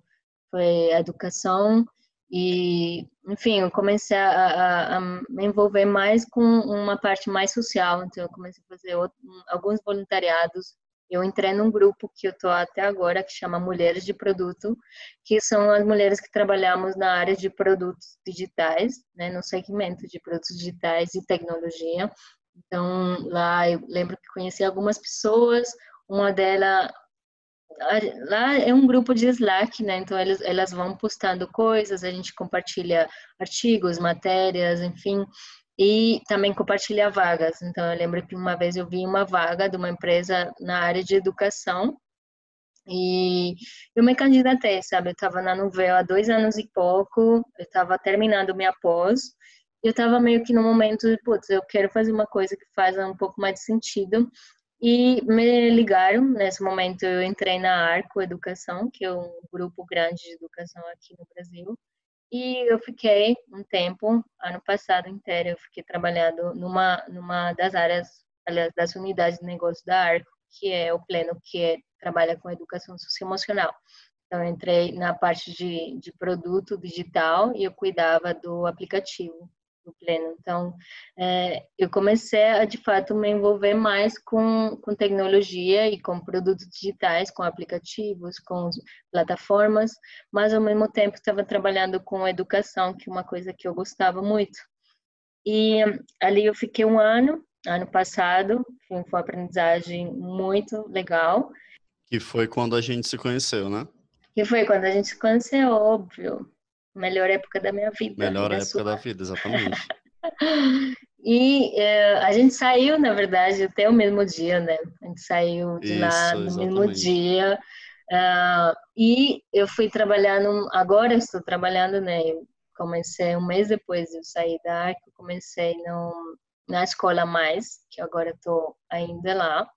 foi a educação. E, enfim, eu comecei a, a, a me envolver mais com uma parte mais social, então eu comecei a fazer outro, alguns voluntariados. Eu entrei num grupo que eu estou até agora, que chama Mulheres de Produto, que são as mulheres que trabalhamos na área de produtos digitais, né, no segmento de produtos digitais e tecnologia. Então, lá eu lembro que conheci algumas pessoas, uma delas lá é um grupo de Slack, né? Então elas, elas vão postando coisas, a gente compartilha artigos, matérias, enfim. e também compartilhar vagas. Então, eu lembro que uma vez eu vi uma vaga de uma empresa na área de educação e eu me candidatei, sabe? Eu estava na Nuveo há dois anos e pouco, eu estava terminando minha pós, eu estava meio que no momento de, putz, eu quero fazer uma coisa que faz um pouco mais de sentido. E me ligaram, nesse momento eu entrei na Arco Educação, que é um grupo grande de educação aqui no Brasil, e eu fiquei um tempo, ano passado inteiro, eu fiquei trabalhando numa, numa das áreas, aliás, das unidades de negócio da Arco, que é o Pleno, que é, trabalha com educação socioemocional. Então, entrei na parte de, de produto digital e eu cuidava do aplicativo no pleno. Então, é, eu comecei a, de fato, me envolver mais com, com tecnologia e com produtos digitais, com aplicativos, com plataformas, mas, ao mesmo tempo, estava trabalhando com educação, que é uma coisa que eu gostava muito. E ali eu fiquei um ano, ano passado, foi uma aprendizagem muito legal. Que foi quando a gente se conheceu, né? Que foi quando a gente se conheceu, óbvio melhor época da minha vida. Melhor época sua. da vida, exatamente. e é, a gente saiu, na verdade, até o mesmo dia, né? A gente saiu de Isso, lá no exatamente. mesmo dia. Uh, e eu fui trabalhar, num, agora estou trabalhando, né? Comecei um mês depois de eu sair da Arco, comecei no, na Escola Mais, que agora estou ainda lá.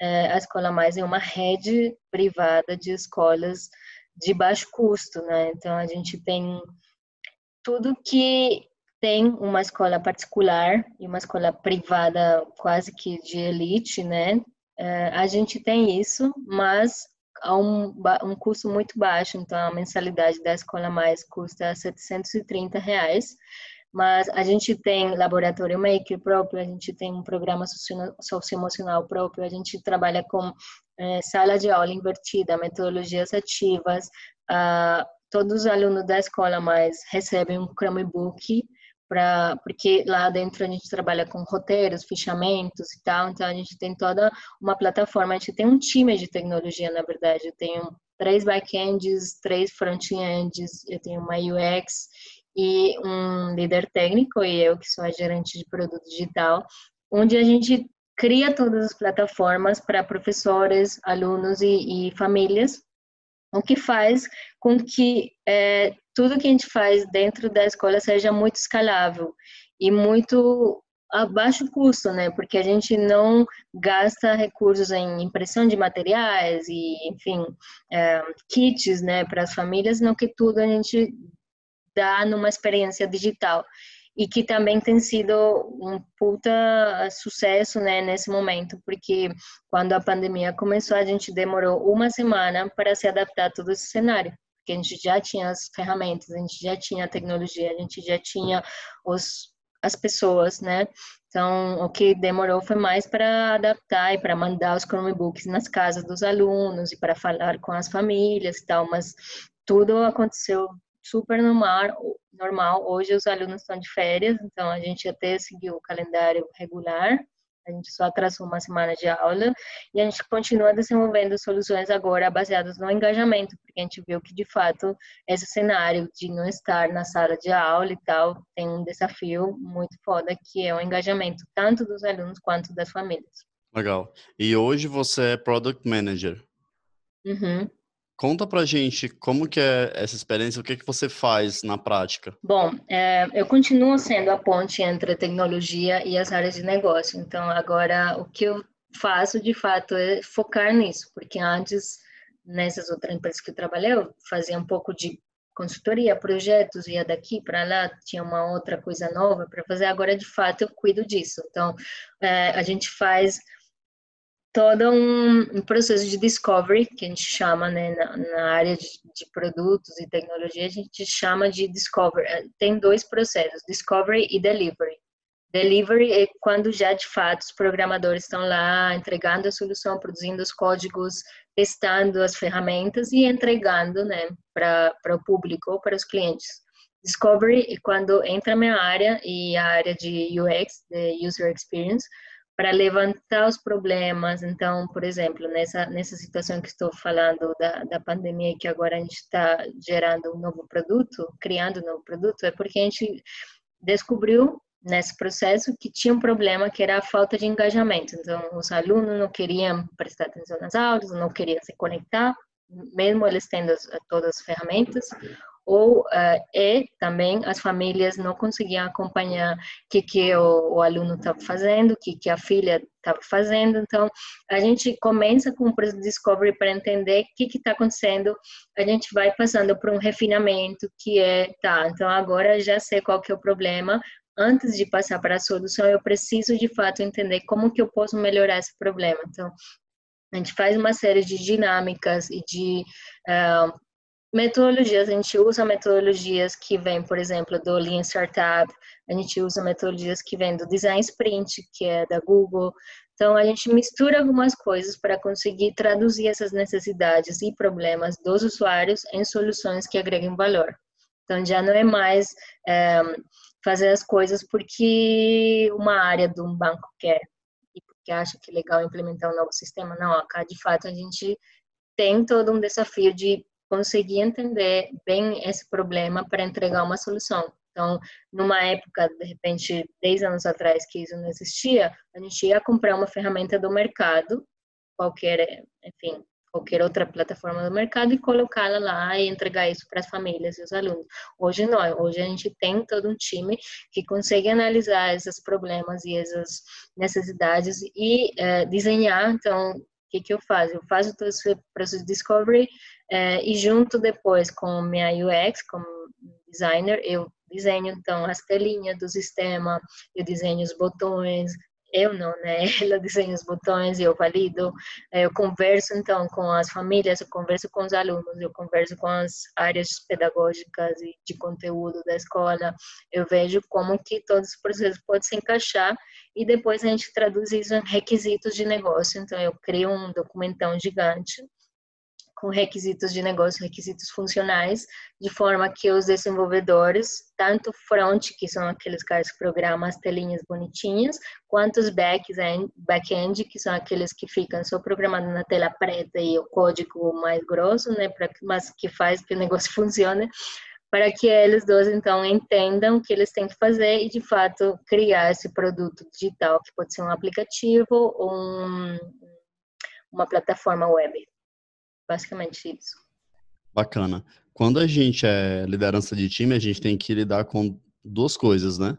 É, a Escola Mais é uma rede privada de escolas de baixo custo, né? Então a gente tem tudo que tem uma escola particular e uma escola privada quase que de elite, né? É, a gente tem isso, mas a um, um custo muito baixo. Então a mensalidade da escola mais custa 730 reais. Mas a gente tem laboratório maker próprio, a gente tem um programa socioemocional próprio, a gente trabalha com é, sala de aula invertida, metodologias ativas. Ah, todos os alunos da escola mais recebem um Chromebook para porque lá dentro a gente trabalha com roteiros, fichamentos e tal, então a gente tem toda uma plataforma, a gente tem um time de tecnologia, na verdade, eu tenho três backends, três frontends, eu tenho uma UX e um líder técnico e eu que sou a gerente de produto digital, onde a gente cria todas as plataformas para professores, alunos e, e, famílias, o que faz com que é, tudo que a gente faz dentro da escola seja muito escalável e muito a baixo custo, né? Porque a gente não gasta recursos em impressão de materiais e, enfim, é, kits, né, para as famílias, não que tudo a gente dá numa experiência digital e que também tem sido um puta sucesso né, nesse momento, porque quando a pandemia começou, a gente demorou uma semana para se adaptar a todo esse cenário, porque a gente já tinha as ferramentas, a gente já tinha a tecnologia, a gente já tinha os, as pessoas, né? Então, o que demorou foi mais para adaptar e para mandar os Chromebooks nas casas dos alunos e para falar com as famílias e tal, mas tudo aconteceu super normal, normal. Hoje os alunos estão de férias, então a gente até seguiu o calendário regular. A gente só atrasou uma semana de aula e a gente continua desenvolvendo soluções agora baseadas no engajamento, porque a gente viu que de fato esse cenário de não estar na sala de aula e tal tem um desafio muito foda que é o engajamento tanto dos alunos quanto das famílias. Legal. E hoje você é Product Manager. Uhum. Conta pra gente como que é essa experiência, o que, que você faz na prática? Bom, é, eu continuo sendo a ponte entre a tecnologia e as áreas de negócio. Então, agora, o que eu faço, de fato, é focar nisso, porque antes, nessas outras empresas que eu trabalhei, eu fazia um pouco de consultoria, projetos, ia daqui para lá, tinha uma outra coisa nova para fazer. Agora, de fato, eu cuido disso. Então, é, a gente faz todo um, um, processo de discovery, que a gente chama, né, na, na área de, de, produtos e tecnologia, a gente chama de discovery. Eh, tem dois processos, discovery e delivery. Delivery é quando já de fato os programadores estão lá entregando a solução, produzindo os códigos, testando as ferramentas e entregando, né, para o público ou para os clientes. Discovery é quando entra a minha área e a área de UX, de User Experience, para levantar os problemas. Então, por exemplo, nessa, nessa situação que estou falando da, da pandemia, que agora a gente está gerando um novo produto, criando um novo produto, é porque a gente descobriu nesse processo que tinha um problema que era a falta de engajamento. Então, os alunos não queriam prestar atenção nas aulas, não queriam se conectar, mesmo eles tendo todas as ferramentas, ou uh, e também as famílias não conseguiam acompanhar o que, que o, o aluno estava fazendo, o que, que a filha estava fazendo. Então, a gente começa com o Discovery para entender o que está acontecendo. A gente vai passando por um refinamento que é, tá, então agora já sei qual que é o problema. Antes de passar para a solução, eu preciso de fato entender como que eu posso melhorar esse problema. Então, a gente faz uma série de dinâmicas e de uh, Metodologias, a gente usa metodologias que vêm, por exemplo, do Lean Startup, a gente usa metodologias que vêm do Design Sprint, que é da Google. Então, a gente mistura algumas coisas para conseguir traduzir essas necessidades e problemas dos usuários em soluções que agreguem valor. Então, já não é mais é, fazer as coisas porque uma área de um banco quer e porque acha que é legal implementar um novo sistema. Não, acá, de fato, a gente tem todo um desafio de conseguir entender bem esse problema para entregar uma solução. Então, numa época, de repente, 10 anos atrás, que isso não existia, a gente ia comprar uma ferramenta do mercado, qualquer, enfim, qualquer outra plataforma do mercado e colocá-la lá e entregar isso para as famílias e os alunos. Hoje não, hoje a gente tem todo um time que consegue analisar esses problemas e essas necessidades e é, desenhar, então, o que, que eu faço? Eu faço todo esse processo de discovery é, e junto depois com minha UX, como designer, eu desenho então as telinhas do sistema, eu desenho os botões, eu não, né? Ela desenha os botões eu valido. É, eu converso então com as famílias, eu converso com os alunos, eu converso com as áreas pedagógicas e de conteúdo da escola. Eu vejo como que todos os processos podem se encaixar e depois a gente traduz isso em requisitos de negócio. Então eu crio um documentão gigante com requisitos de negócio, requisitos funcionais, de forma que os desenvolvedores, tanto front, que são aqueles caras que programam as telinhas bonitinhas, quanto os back-end, back que são aqueles que ficam só programando na tela preta e o código mais grosso, né, pra, mas que faz que o negócio funcione, para que eles dois, então, entendam o que eles têm que fazer e, de fato, criar esse produto digital, que pode ser um aplicativo ou um, uma plataforma web. Basicamente isso. Bacana. Quando a gente é liderança de time, a gente tem que lidar com duas coisas, né?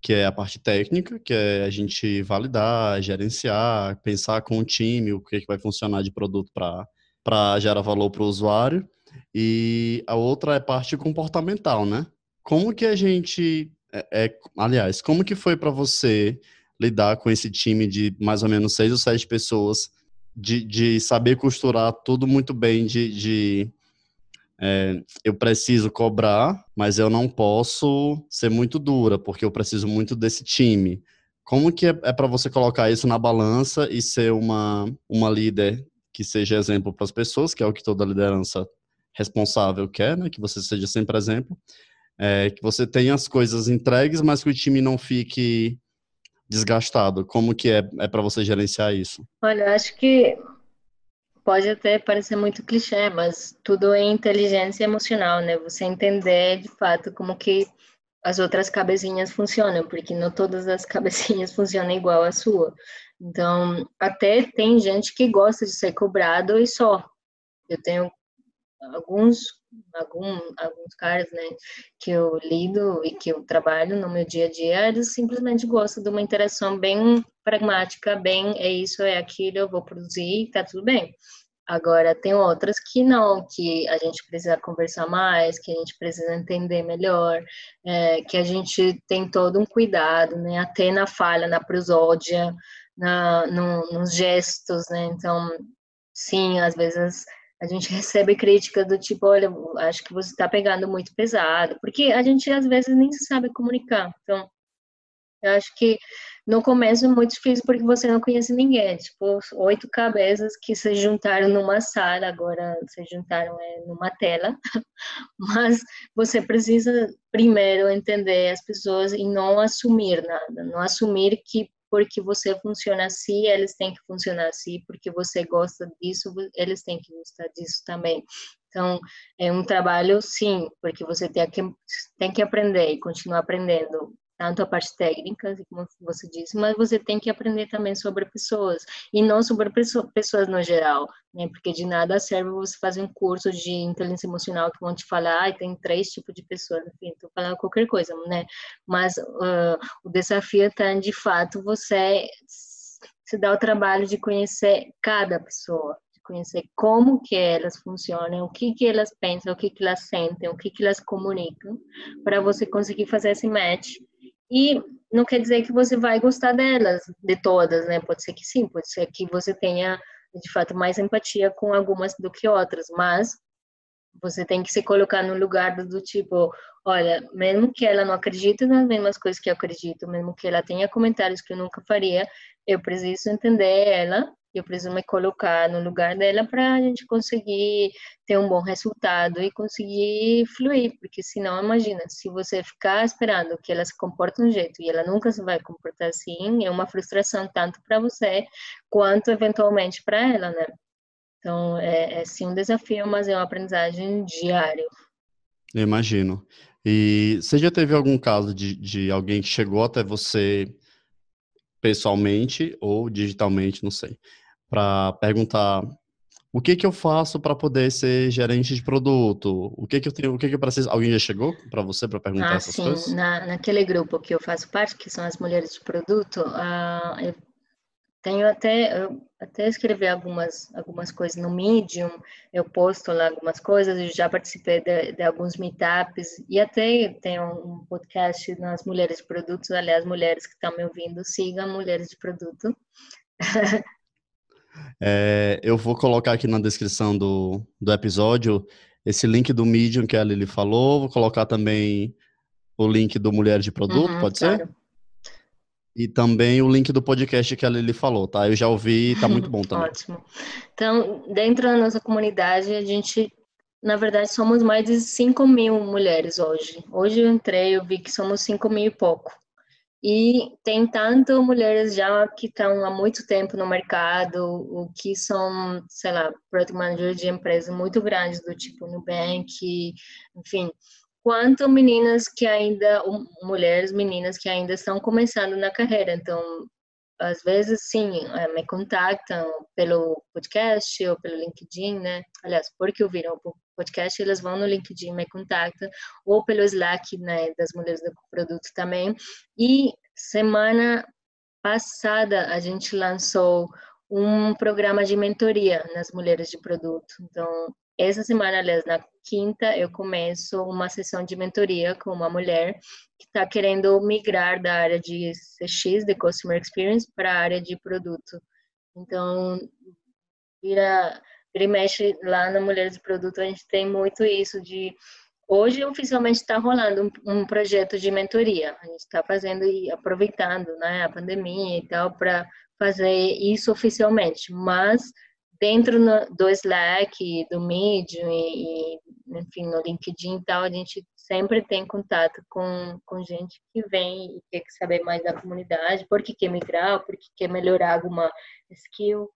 Que é a parte técnica, que é a gente validar, gerenciar, pensar com o time o que, é que vai funcionar de produto para gerar valor para o usuário. E a outra é parte comportamental, né? Como que a gente. É, é aliás, como que foi para você lidar com esse time de mais ou menos seis ou sete pessoas de, de saber costurar tudo muito bem, de, de é, eu preciso cobrar, mas eu não posso ser muito dura, porque eu preciso muito desse time. Como que é, é para você colocar isso na balança e ser uma, uma líder que seja exemplo para as pessoas, que é o que toda liderança responsável quer, né? Que você seja sempre exemplo. É, que você tenha as coisas entregues, mas que o time não fique desgastado? Como que é, é para você gerenciar isso? Olha, acho que pode até parecer muito clichê, mas tudo é inteligência emocional, né? Você entender de fato como que as outras cabecinhas funcionam, porque não todas as cabecinhas funcionam igual a sua. Então, até tem gente que gosta de ser cobrado e só. Eu tenho alguns algum, alguns caras, né, que eu lido e que eu trabalho no meu dia a dia, eles simplesmente gostam de uma interação bem pragmática, bem é isso, é aquilo, eu vou produzir, tá tudo bem. Agora, tem outras que não, que a gente precisa conversar mais, que a gente precisa entender melhor, é, que a gente tem todo um cuidado, né, até na falha, na prosódia, na, no, nos gestos, né, então, sim, às vezes a gente recebe críticas do tipo, olha, acho que você está pegando muito pesado, porque a gente às vezes nem sabe comunicar. Então, eu acho que no começo é muito difícil porque você não conhece ninguém. Tipo, oito cabeças que se juntaram numa sala, agora se juntaram é, numa tela. Mas você precisa primeiro entender as pessoas e não assumir nada, não assumir que porque você funciona assim, eles têm que funcionar assim, porque você gosta disso, eles têm que gostar disso também. Então, é um trabalho, sim, porque você tem que, tem que aprender e continuar aprendendo tanto a parte técnica, como você disse, mas você tem que aprender também sobre pessoas, e não sobre pessoas no geral, né? Porque de nada serve você fazer um curso de inteligência emocional que vão te falar, ah, tem três tipos de pessoas, enfim, estou falando qualquer coisa, né? Mas uh, o desafio está, de fato, você se dar o trabalho de conhecer cada pessoa, conhecer como que elas funcionam, o que que elas pensam, o que que elas sentem, o que que elas comunicam, para você conseguir fazer esse match. E não quer dizer que você vai gostar delas, de todas, né? Pode ser que sim, pode ser que você tenha de fato mais empatia com algumas do que outras, mas você tem que se colocar no lugar do, tipo, olha, mesmo que ela não acredite nas mesmas coisas que eu acredito, mesmo que ela tenha comentários que eu nunca faria, eu preciso entender ela eu preciso me colocar no lugar dela para a gente conseguir ter um bom resultado e conseguir fluir, porque senão, imagina, se você ficar esperando que ela se comporte um jeito e ela nunca se vai comportar assim, é uma frustração tanto para você quanto eventualmente para ela, né? Então, é, é sim um desafio, mas é uma aprendizagem diária. Eu imagino. E você já teve algum caso de, de alguém que chegou até você pessoalmente ou digitalmente, não sei, para perguntar o que que eu faço para poder ser gerente de produto? O que que eu tenho, o que que eu preciso? Alguém já chegou para você para perguntar ah, essas sim. coisas? Na, naquele grupo que eu faço parte, que são as mulheres de produto, uh, eu tenho até eu até escrevi algumas algumas coisas no Medium, eu posto lá algumas coisas, eu já participei de, de alguns meetups e até tenho um podcast nas mulheres de produtos, aliás, mulheres que estão me ouvindo, sigam mulheres de produto. É, eu vou colocar aqui na descrição do, do episódio esse link do Medium que a Lili falou. Vou colocar também o link do Mulher de Produto, uhum, pode claro. ser? E também o link do podcast que a Lili falou, tá? Eu já ouvi, tá muito bom também. Ótimo. Então, dentro da nossa comunidade, a gente, na verdade, somos mais de 5 mil mulheres hoje. Hoje eu entrei, eu vi que somos 5 mil e pouco. E tem tanto mulheres já que estão há muito tempo no mercado, o que são, sei lá, product manager de empresas muito grandes, do tipo Nubank, enfim, quanto meninas que ainda, mulheres, meninas que ainda estão começando na carreira. Então, às vezes, sim, eh, me contactam pelo podcast ou pelo LinkedIn, né? Aliás, porque ouviram o podcast, elas vão no LinkedIn, me contactam, ou pelo Slack, né, das mulheres do produto também. E semana passada a gente lançou um programa de mentoria nas mulheres de produto. Então, essa semana, aliás, na quinta, eu começo uma sessão de mentoria com uma mulher que está querendo migrar da área de CX, de Customer Experience, para a área de produto. Então, vira, vira e mexe lá na Mulheres de Produto, a gente tem muito isso de... Hoje, oficialmente, está rolando um, um, projeto de mentoria. A gente está fazendo e aproveitando né, a pandemia e tal para fazer isso oficialmente. Mas dentro no, do Slack, do Medium e, e, enfim, no LinkedIn e tal, a gente sempre tem contato com, com gente que vem e quer saber mais da comunidade, porque quer migrar, porque quer melhorar alguma skill.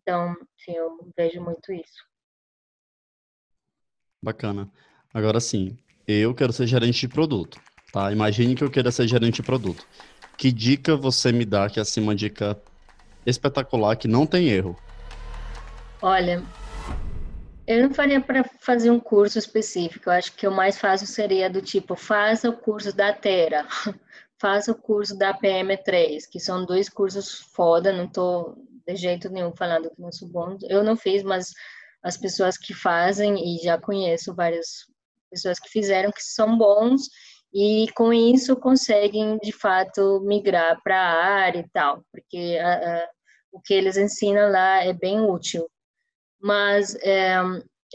Então, sim, eu vejo muito isso. Bacana. Agora sim, eu quero ser gerente de produto, tá? Imagine que eu queira ser gerente de produto. Que dica você me dá, que é assim uma dica espetacular, que não tem erro? Olha, eu não faria para fazer um curso específico. Eu acho que o mais fácil seria do tipo, faça o curso da Terra, faça o curso da PM3, que são dois cursos foda, não estou de jeito nenhum falando que não sou bom. Eu não fiz, mas as pessoas que fazem, e já conheço várias pessoas que fizeram, que são bons, e com isso conseguem, de fato, migrar para a área e tal, porque a, a, o que eles ensinam lá é bem útil mas é,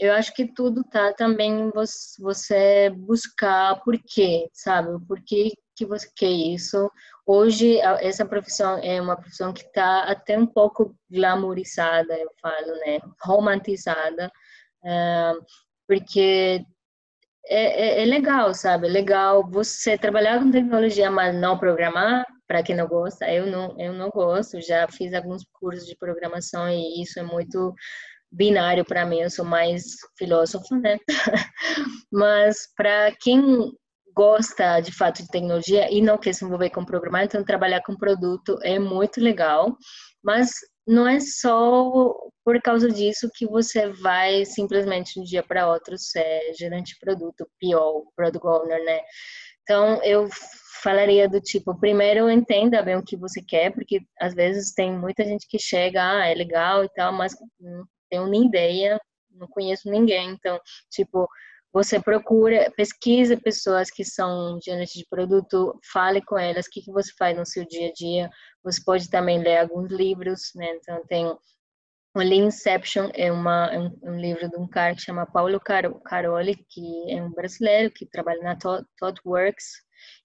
eu acho que tudo tá também você buscar por quê, sabe? O porquê que você quer isso. Hoje, essa profissão é uma profissão que está até um pouco glamourizada, eu falo, né? Romantizada, é, porque é, é, é, legal, sabe? É legal você trabalhar com tecnologia, mas não programar. Para quem não gosta, eu não, eu não gosto. Já fiz alguns cursos de programação e isso é muito binário para mim, eu sou mais filósofo, né? Mas para quem gosta de fato de tecnologia e não quer se envolver com programar, então trabalhar com produto é muito legal, mas não é só por causa disso que você vai simplesmente de um dia para outro ser gerente de produto, PO, Product Owner, né? Então, eu falaria do tipo, primeiro entenda bem o que você quer, porque às vezes tem muita gente que chega, ah, é legal e tal, mas tenho nem ideia, não conheço ninguém. Então, tipo, você procura, pesquisa pessoas que são gerentes de produto, fale com elas, o que, que você faz no seu dia a dia. Você pode também ler alguns livros, né? Então, tem o Leanception, é, uma, é um, livro de um cara que chama Paulo Caroli, que é um brasileiro que trabalha na ThoughtWorks,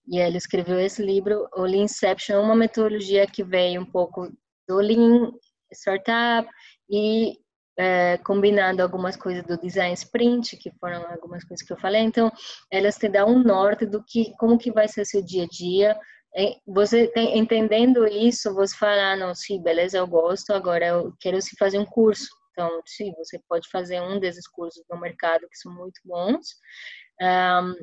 e ele escreveu esse livro. O Leanception é uma metodologia que veio um pouco do Lean Startup e é, combinando algumas coisas do design sprint, que foram algumas coisas que eu falei. Então, elas te dão um norte do que, como que vai ser seu dia a dia. Você tem, entendendo isso, você fala, ah, não, sim, beleza, eu gosto, agora eu quero se fazer um curso. Então, sim, você pode fazer um desses cursos no mercado que são muito bons. Um,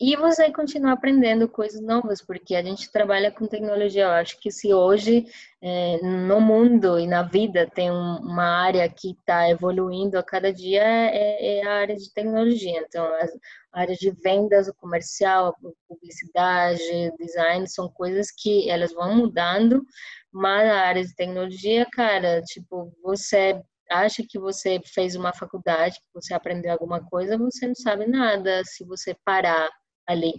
e você continuar aprendendo coisas novas, porque a gente trabalha com tecnologia. Eu acho que se hoje é, no mundo e na vida tem uma área que está evoluindo a cada dia é, é, a área de tecnologia. Então, as áreas de vendas, o comercial, publicidade, design são coisas que elas vão mudando, mas a área de tecnologia, cara, tipo, você acha que você fez uma faculdade, que você aprendeu alguma coisa, você não sabe nada se você parar ali.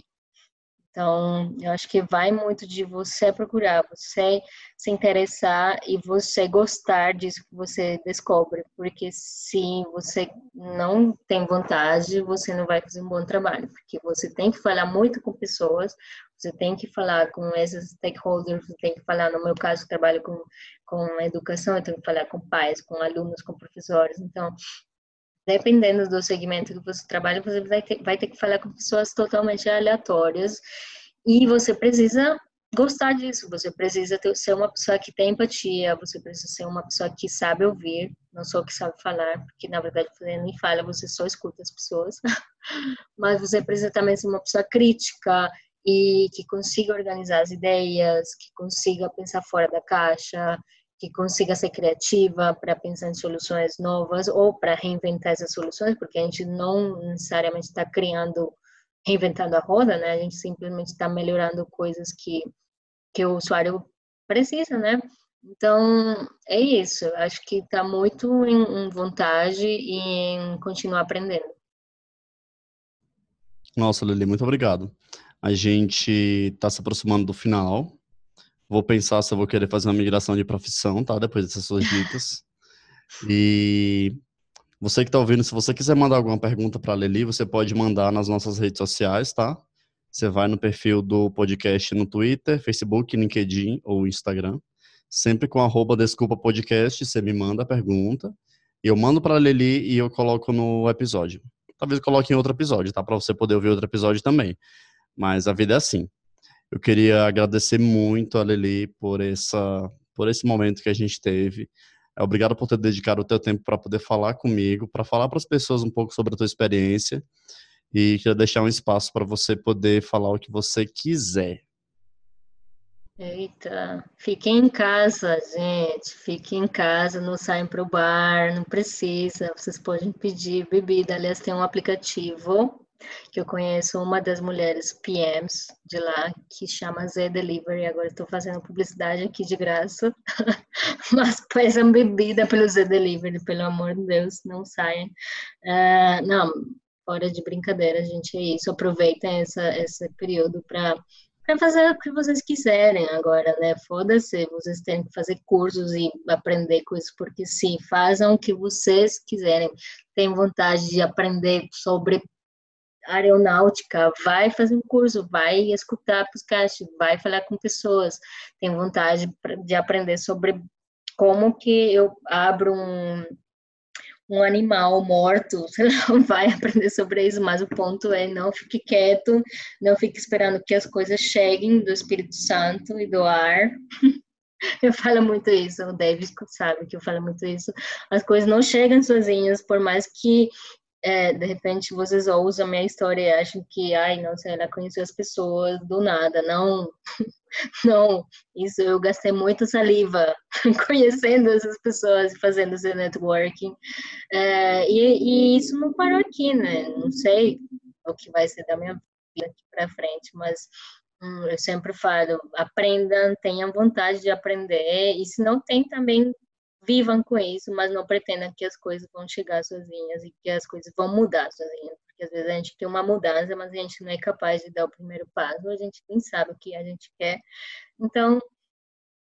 Então, eu acho que vai muito de você procurar, você se interessar e você gostar disso que você descobre, porque se você não tem vontade, você não vai fazer um bom trabalho, porque você tem que falar muito com pessoas, você tem que falar com esses stakeholders, você tem que falar, no meu caso, trabalho com, com educação, eu tenho que falar com pais, com alunos, com professores, então dependendo do segmento que você trabalha, você vai ter, vai ter que falar com pessoas totalmente aleatórias. E você precisa gostar disso, você precisa ter, ser uma pessoa que tem empatia, você precisa ser uma pessoa que sabe ouvir, não só que sabe falar, porque na verdade você nem fala, você só escuta as pessoas, mas você precisa também ser uma pessoa crítica e que consiga organizar as ideias, que consiga pensar fora da caixa, que consiga ser criativa para pensar em soluções novas ou para reinventar essas soluções, porque a gente não necessariamente está criando, reinventando a roda, né? A gente simplesmente está melhorando coisas que, que o usuário precisa, né? Então, é isso. Acho que está muito em, em vontade e em continuar aprendendo. Nossa, Lili, muito obrigado. A gente está se aproximando do final Vou pensar se eu vou querer fazer uma migração de profissão, tá? Depois dessas suas dicas. E você que está ouvindo, se você quiser mandar alguma pergunta para a Leli, você pode mandar nas nossas redes sociais, tá? Você vai no perfil do podcast no Twitter, Facebook, LinkedIn ou Instagram. Sempre com arroba Desculpa Podcast, você me manda a pergunta. Eu mando para a Leli e eu coloco no episódio. Talvez coloque em outro episódio, tá? Para você poder ouvir outro episódio também. Mas a vida é assim. Eu queria agradecer muito a Lili por essa por esse momento que a gente teve. Obrigado por ter dedicado o teu tempo para poder falar comigo, para falar para as pessoas um pouco sobre a tua experiência e queria deixar um espaço para você poder falar o que você quiser. Eita, fiquem em casa, gente. Fiquem em casa, não saem para o bar, não precisa. Vocês podem pedir bebida. Aliás, tem um aplicativo que eu conheço uma das mulheres PMs de lá, que chama Z Delivery, agora estou fazendo publicidade aqui de graça, mas peçam bebida pelo Z Delivery, pelo amor de Deus, não saiam. Uh, não, fora de brincadeira, gente, é isso, aproveitem essa, esse período para para fazer o que vocês quiserem agora, né? Foda-se, vocês têm que fazer cursos e aprender coisas, porque sim, façam o que vocês quiserem. Tem vontade de aprender sobre aeronáutica, vai fazer um curso, vai escutar podcast, vai falar com pessoas, tem vontade de aprender sobre como que eu abro um, um animal morto, sei lá, vai aprender sobre isso, mas o ponto é não fique quieto, não fique esperando que as coisas cheguem do Espírito Santo e do ar. Eu falo muito isso, o David sabe que eu falo muito isso. As coisas não chegam sozinhas, por mais que é, de repente vocês ousam a minha história e acham que, ai, não sei, ela conheceu as pessoas do nada. Não, não, isso eu gastei muita saliva conhecendo essas pessoas, fazendo esse networking. É, e, e, isso não parou aqui, né? Não sei o que vai ser da minha vida aqui para frente, mas hum, eu sempre falo, aprendam, tenham vontade de aprender, e se não tem também vivam com isso, mas não pretendam que as coisas vão chegar sozinhas e que as coisas vão mudar sozinhas, porque às vezes a gente quer uma mudança, mas a gente não é capaz de dar o primeiro passo, a gente nem sabe o que a gente quer. Então,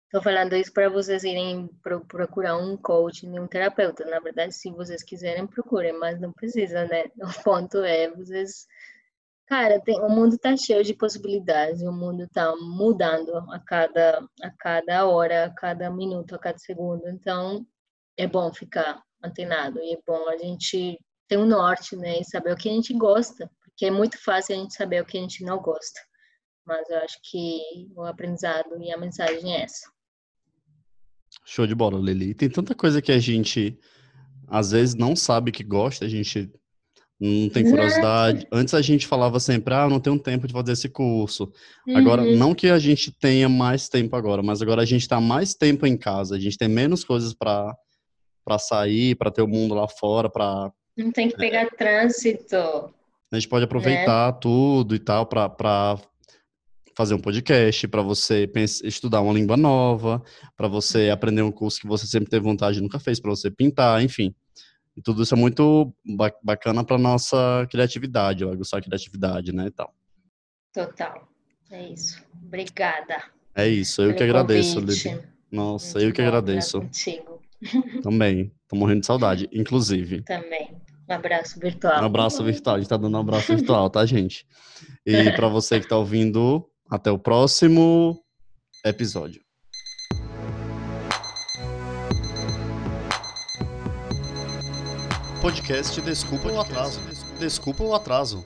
estou falando isso para vocês irem procurar um coach, um terapeuta. Na verdade, se vocês quiserem, procurem, mas não precisa, né? O ponto é vocês Cara, tem, o mundo está cheio de possibilidades, o mundo está mudando a cada, a cada hora, a cada minuto, a cada segundo. Então, é bom ficar antenado e é bom a gente ter um norte, né, e saber o que a gente gosta, porque é muito fácil a gente saber o que a gente não gosta. Mas eu acho que o aprendizado e a mensagem é essa. Show de bola, Lili. Tem tanta coisa que a gente às vezes não sabe que gosta, a gente não tem curiosidade. Antes a gente falava sempre, ah, não tenho tempo de fazer esse curso. Uhum. Agora, não que a gente tenha mais tempo agora, mas agora a gente está mais tempo em casa, a gente tem menos coisas para para sair, para ter o mundo lá fora, para não tem que pegar é, trânsito. A gente pode aproveitar né? tudo e tal para fazer um podcast, para você pensar, estudar uma língua nova, para você aprender um curso que você sempre teve vontade e nunca fez, para você pintar, enfim. E tudo isso é muito bacana para nossa criatividade, aguçar a criatividade, né, e tal. Total. É isso. Obrigada. É isso, eu que agradeço, Lili. Nossa, muito eu que agradeço. Contigo. Também. Tô morrendo de saudade, inclusive. Também. Um abraço virtual. Um abraço virtual. A gente tá dando um abraço virtual, tá, gente? E para você que tá ouvindo, até o próximo episódio. Podcast Desculpa o Atraso. Desculpa o Atraso.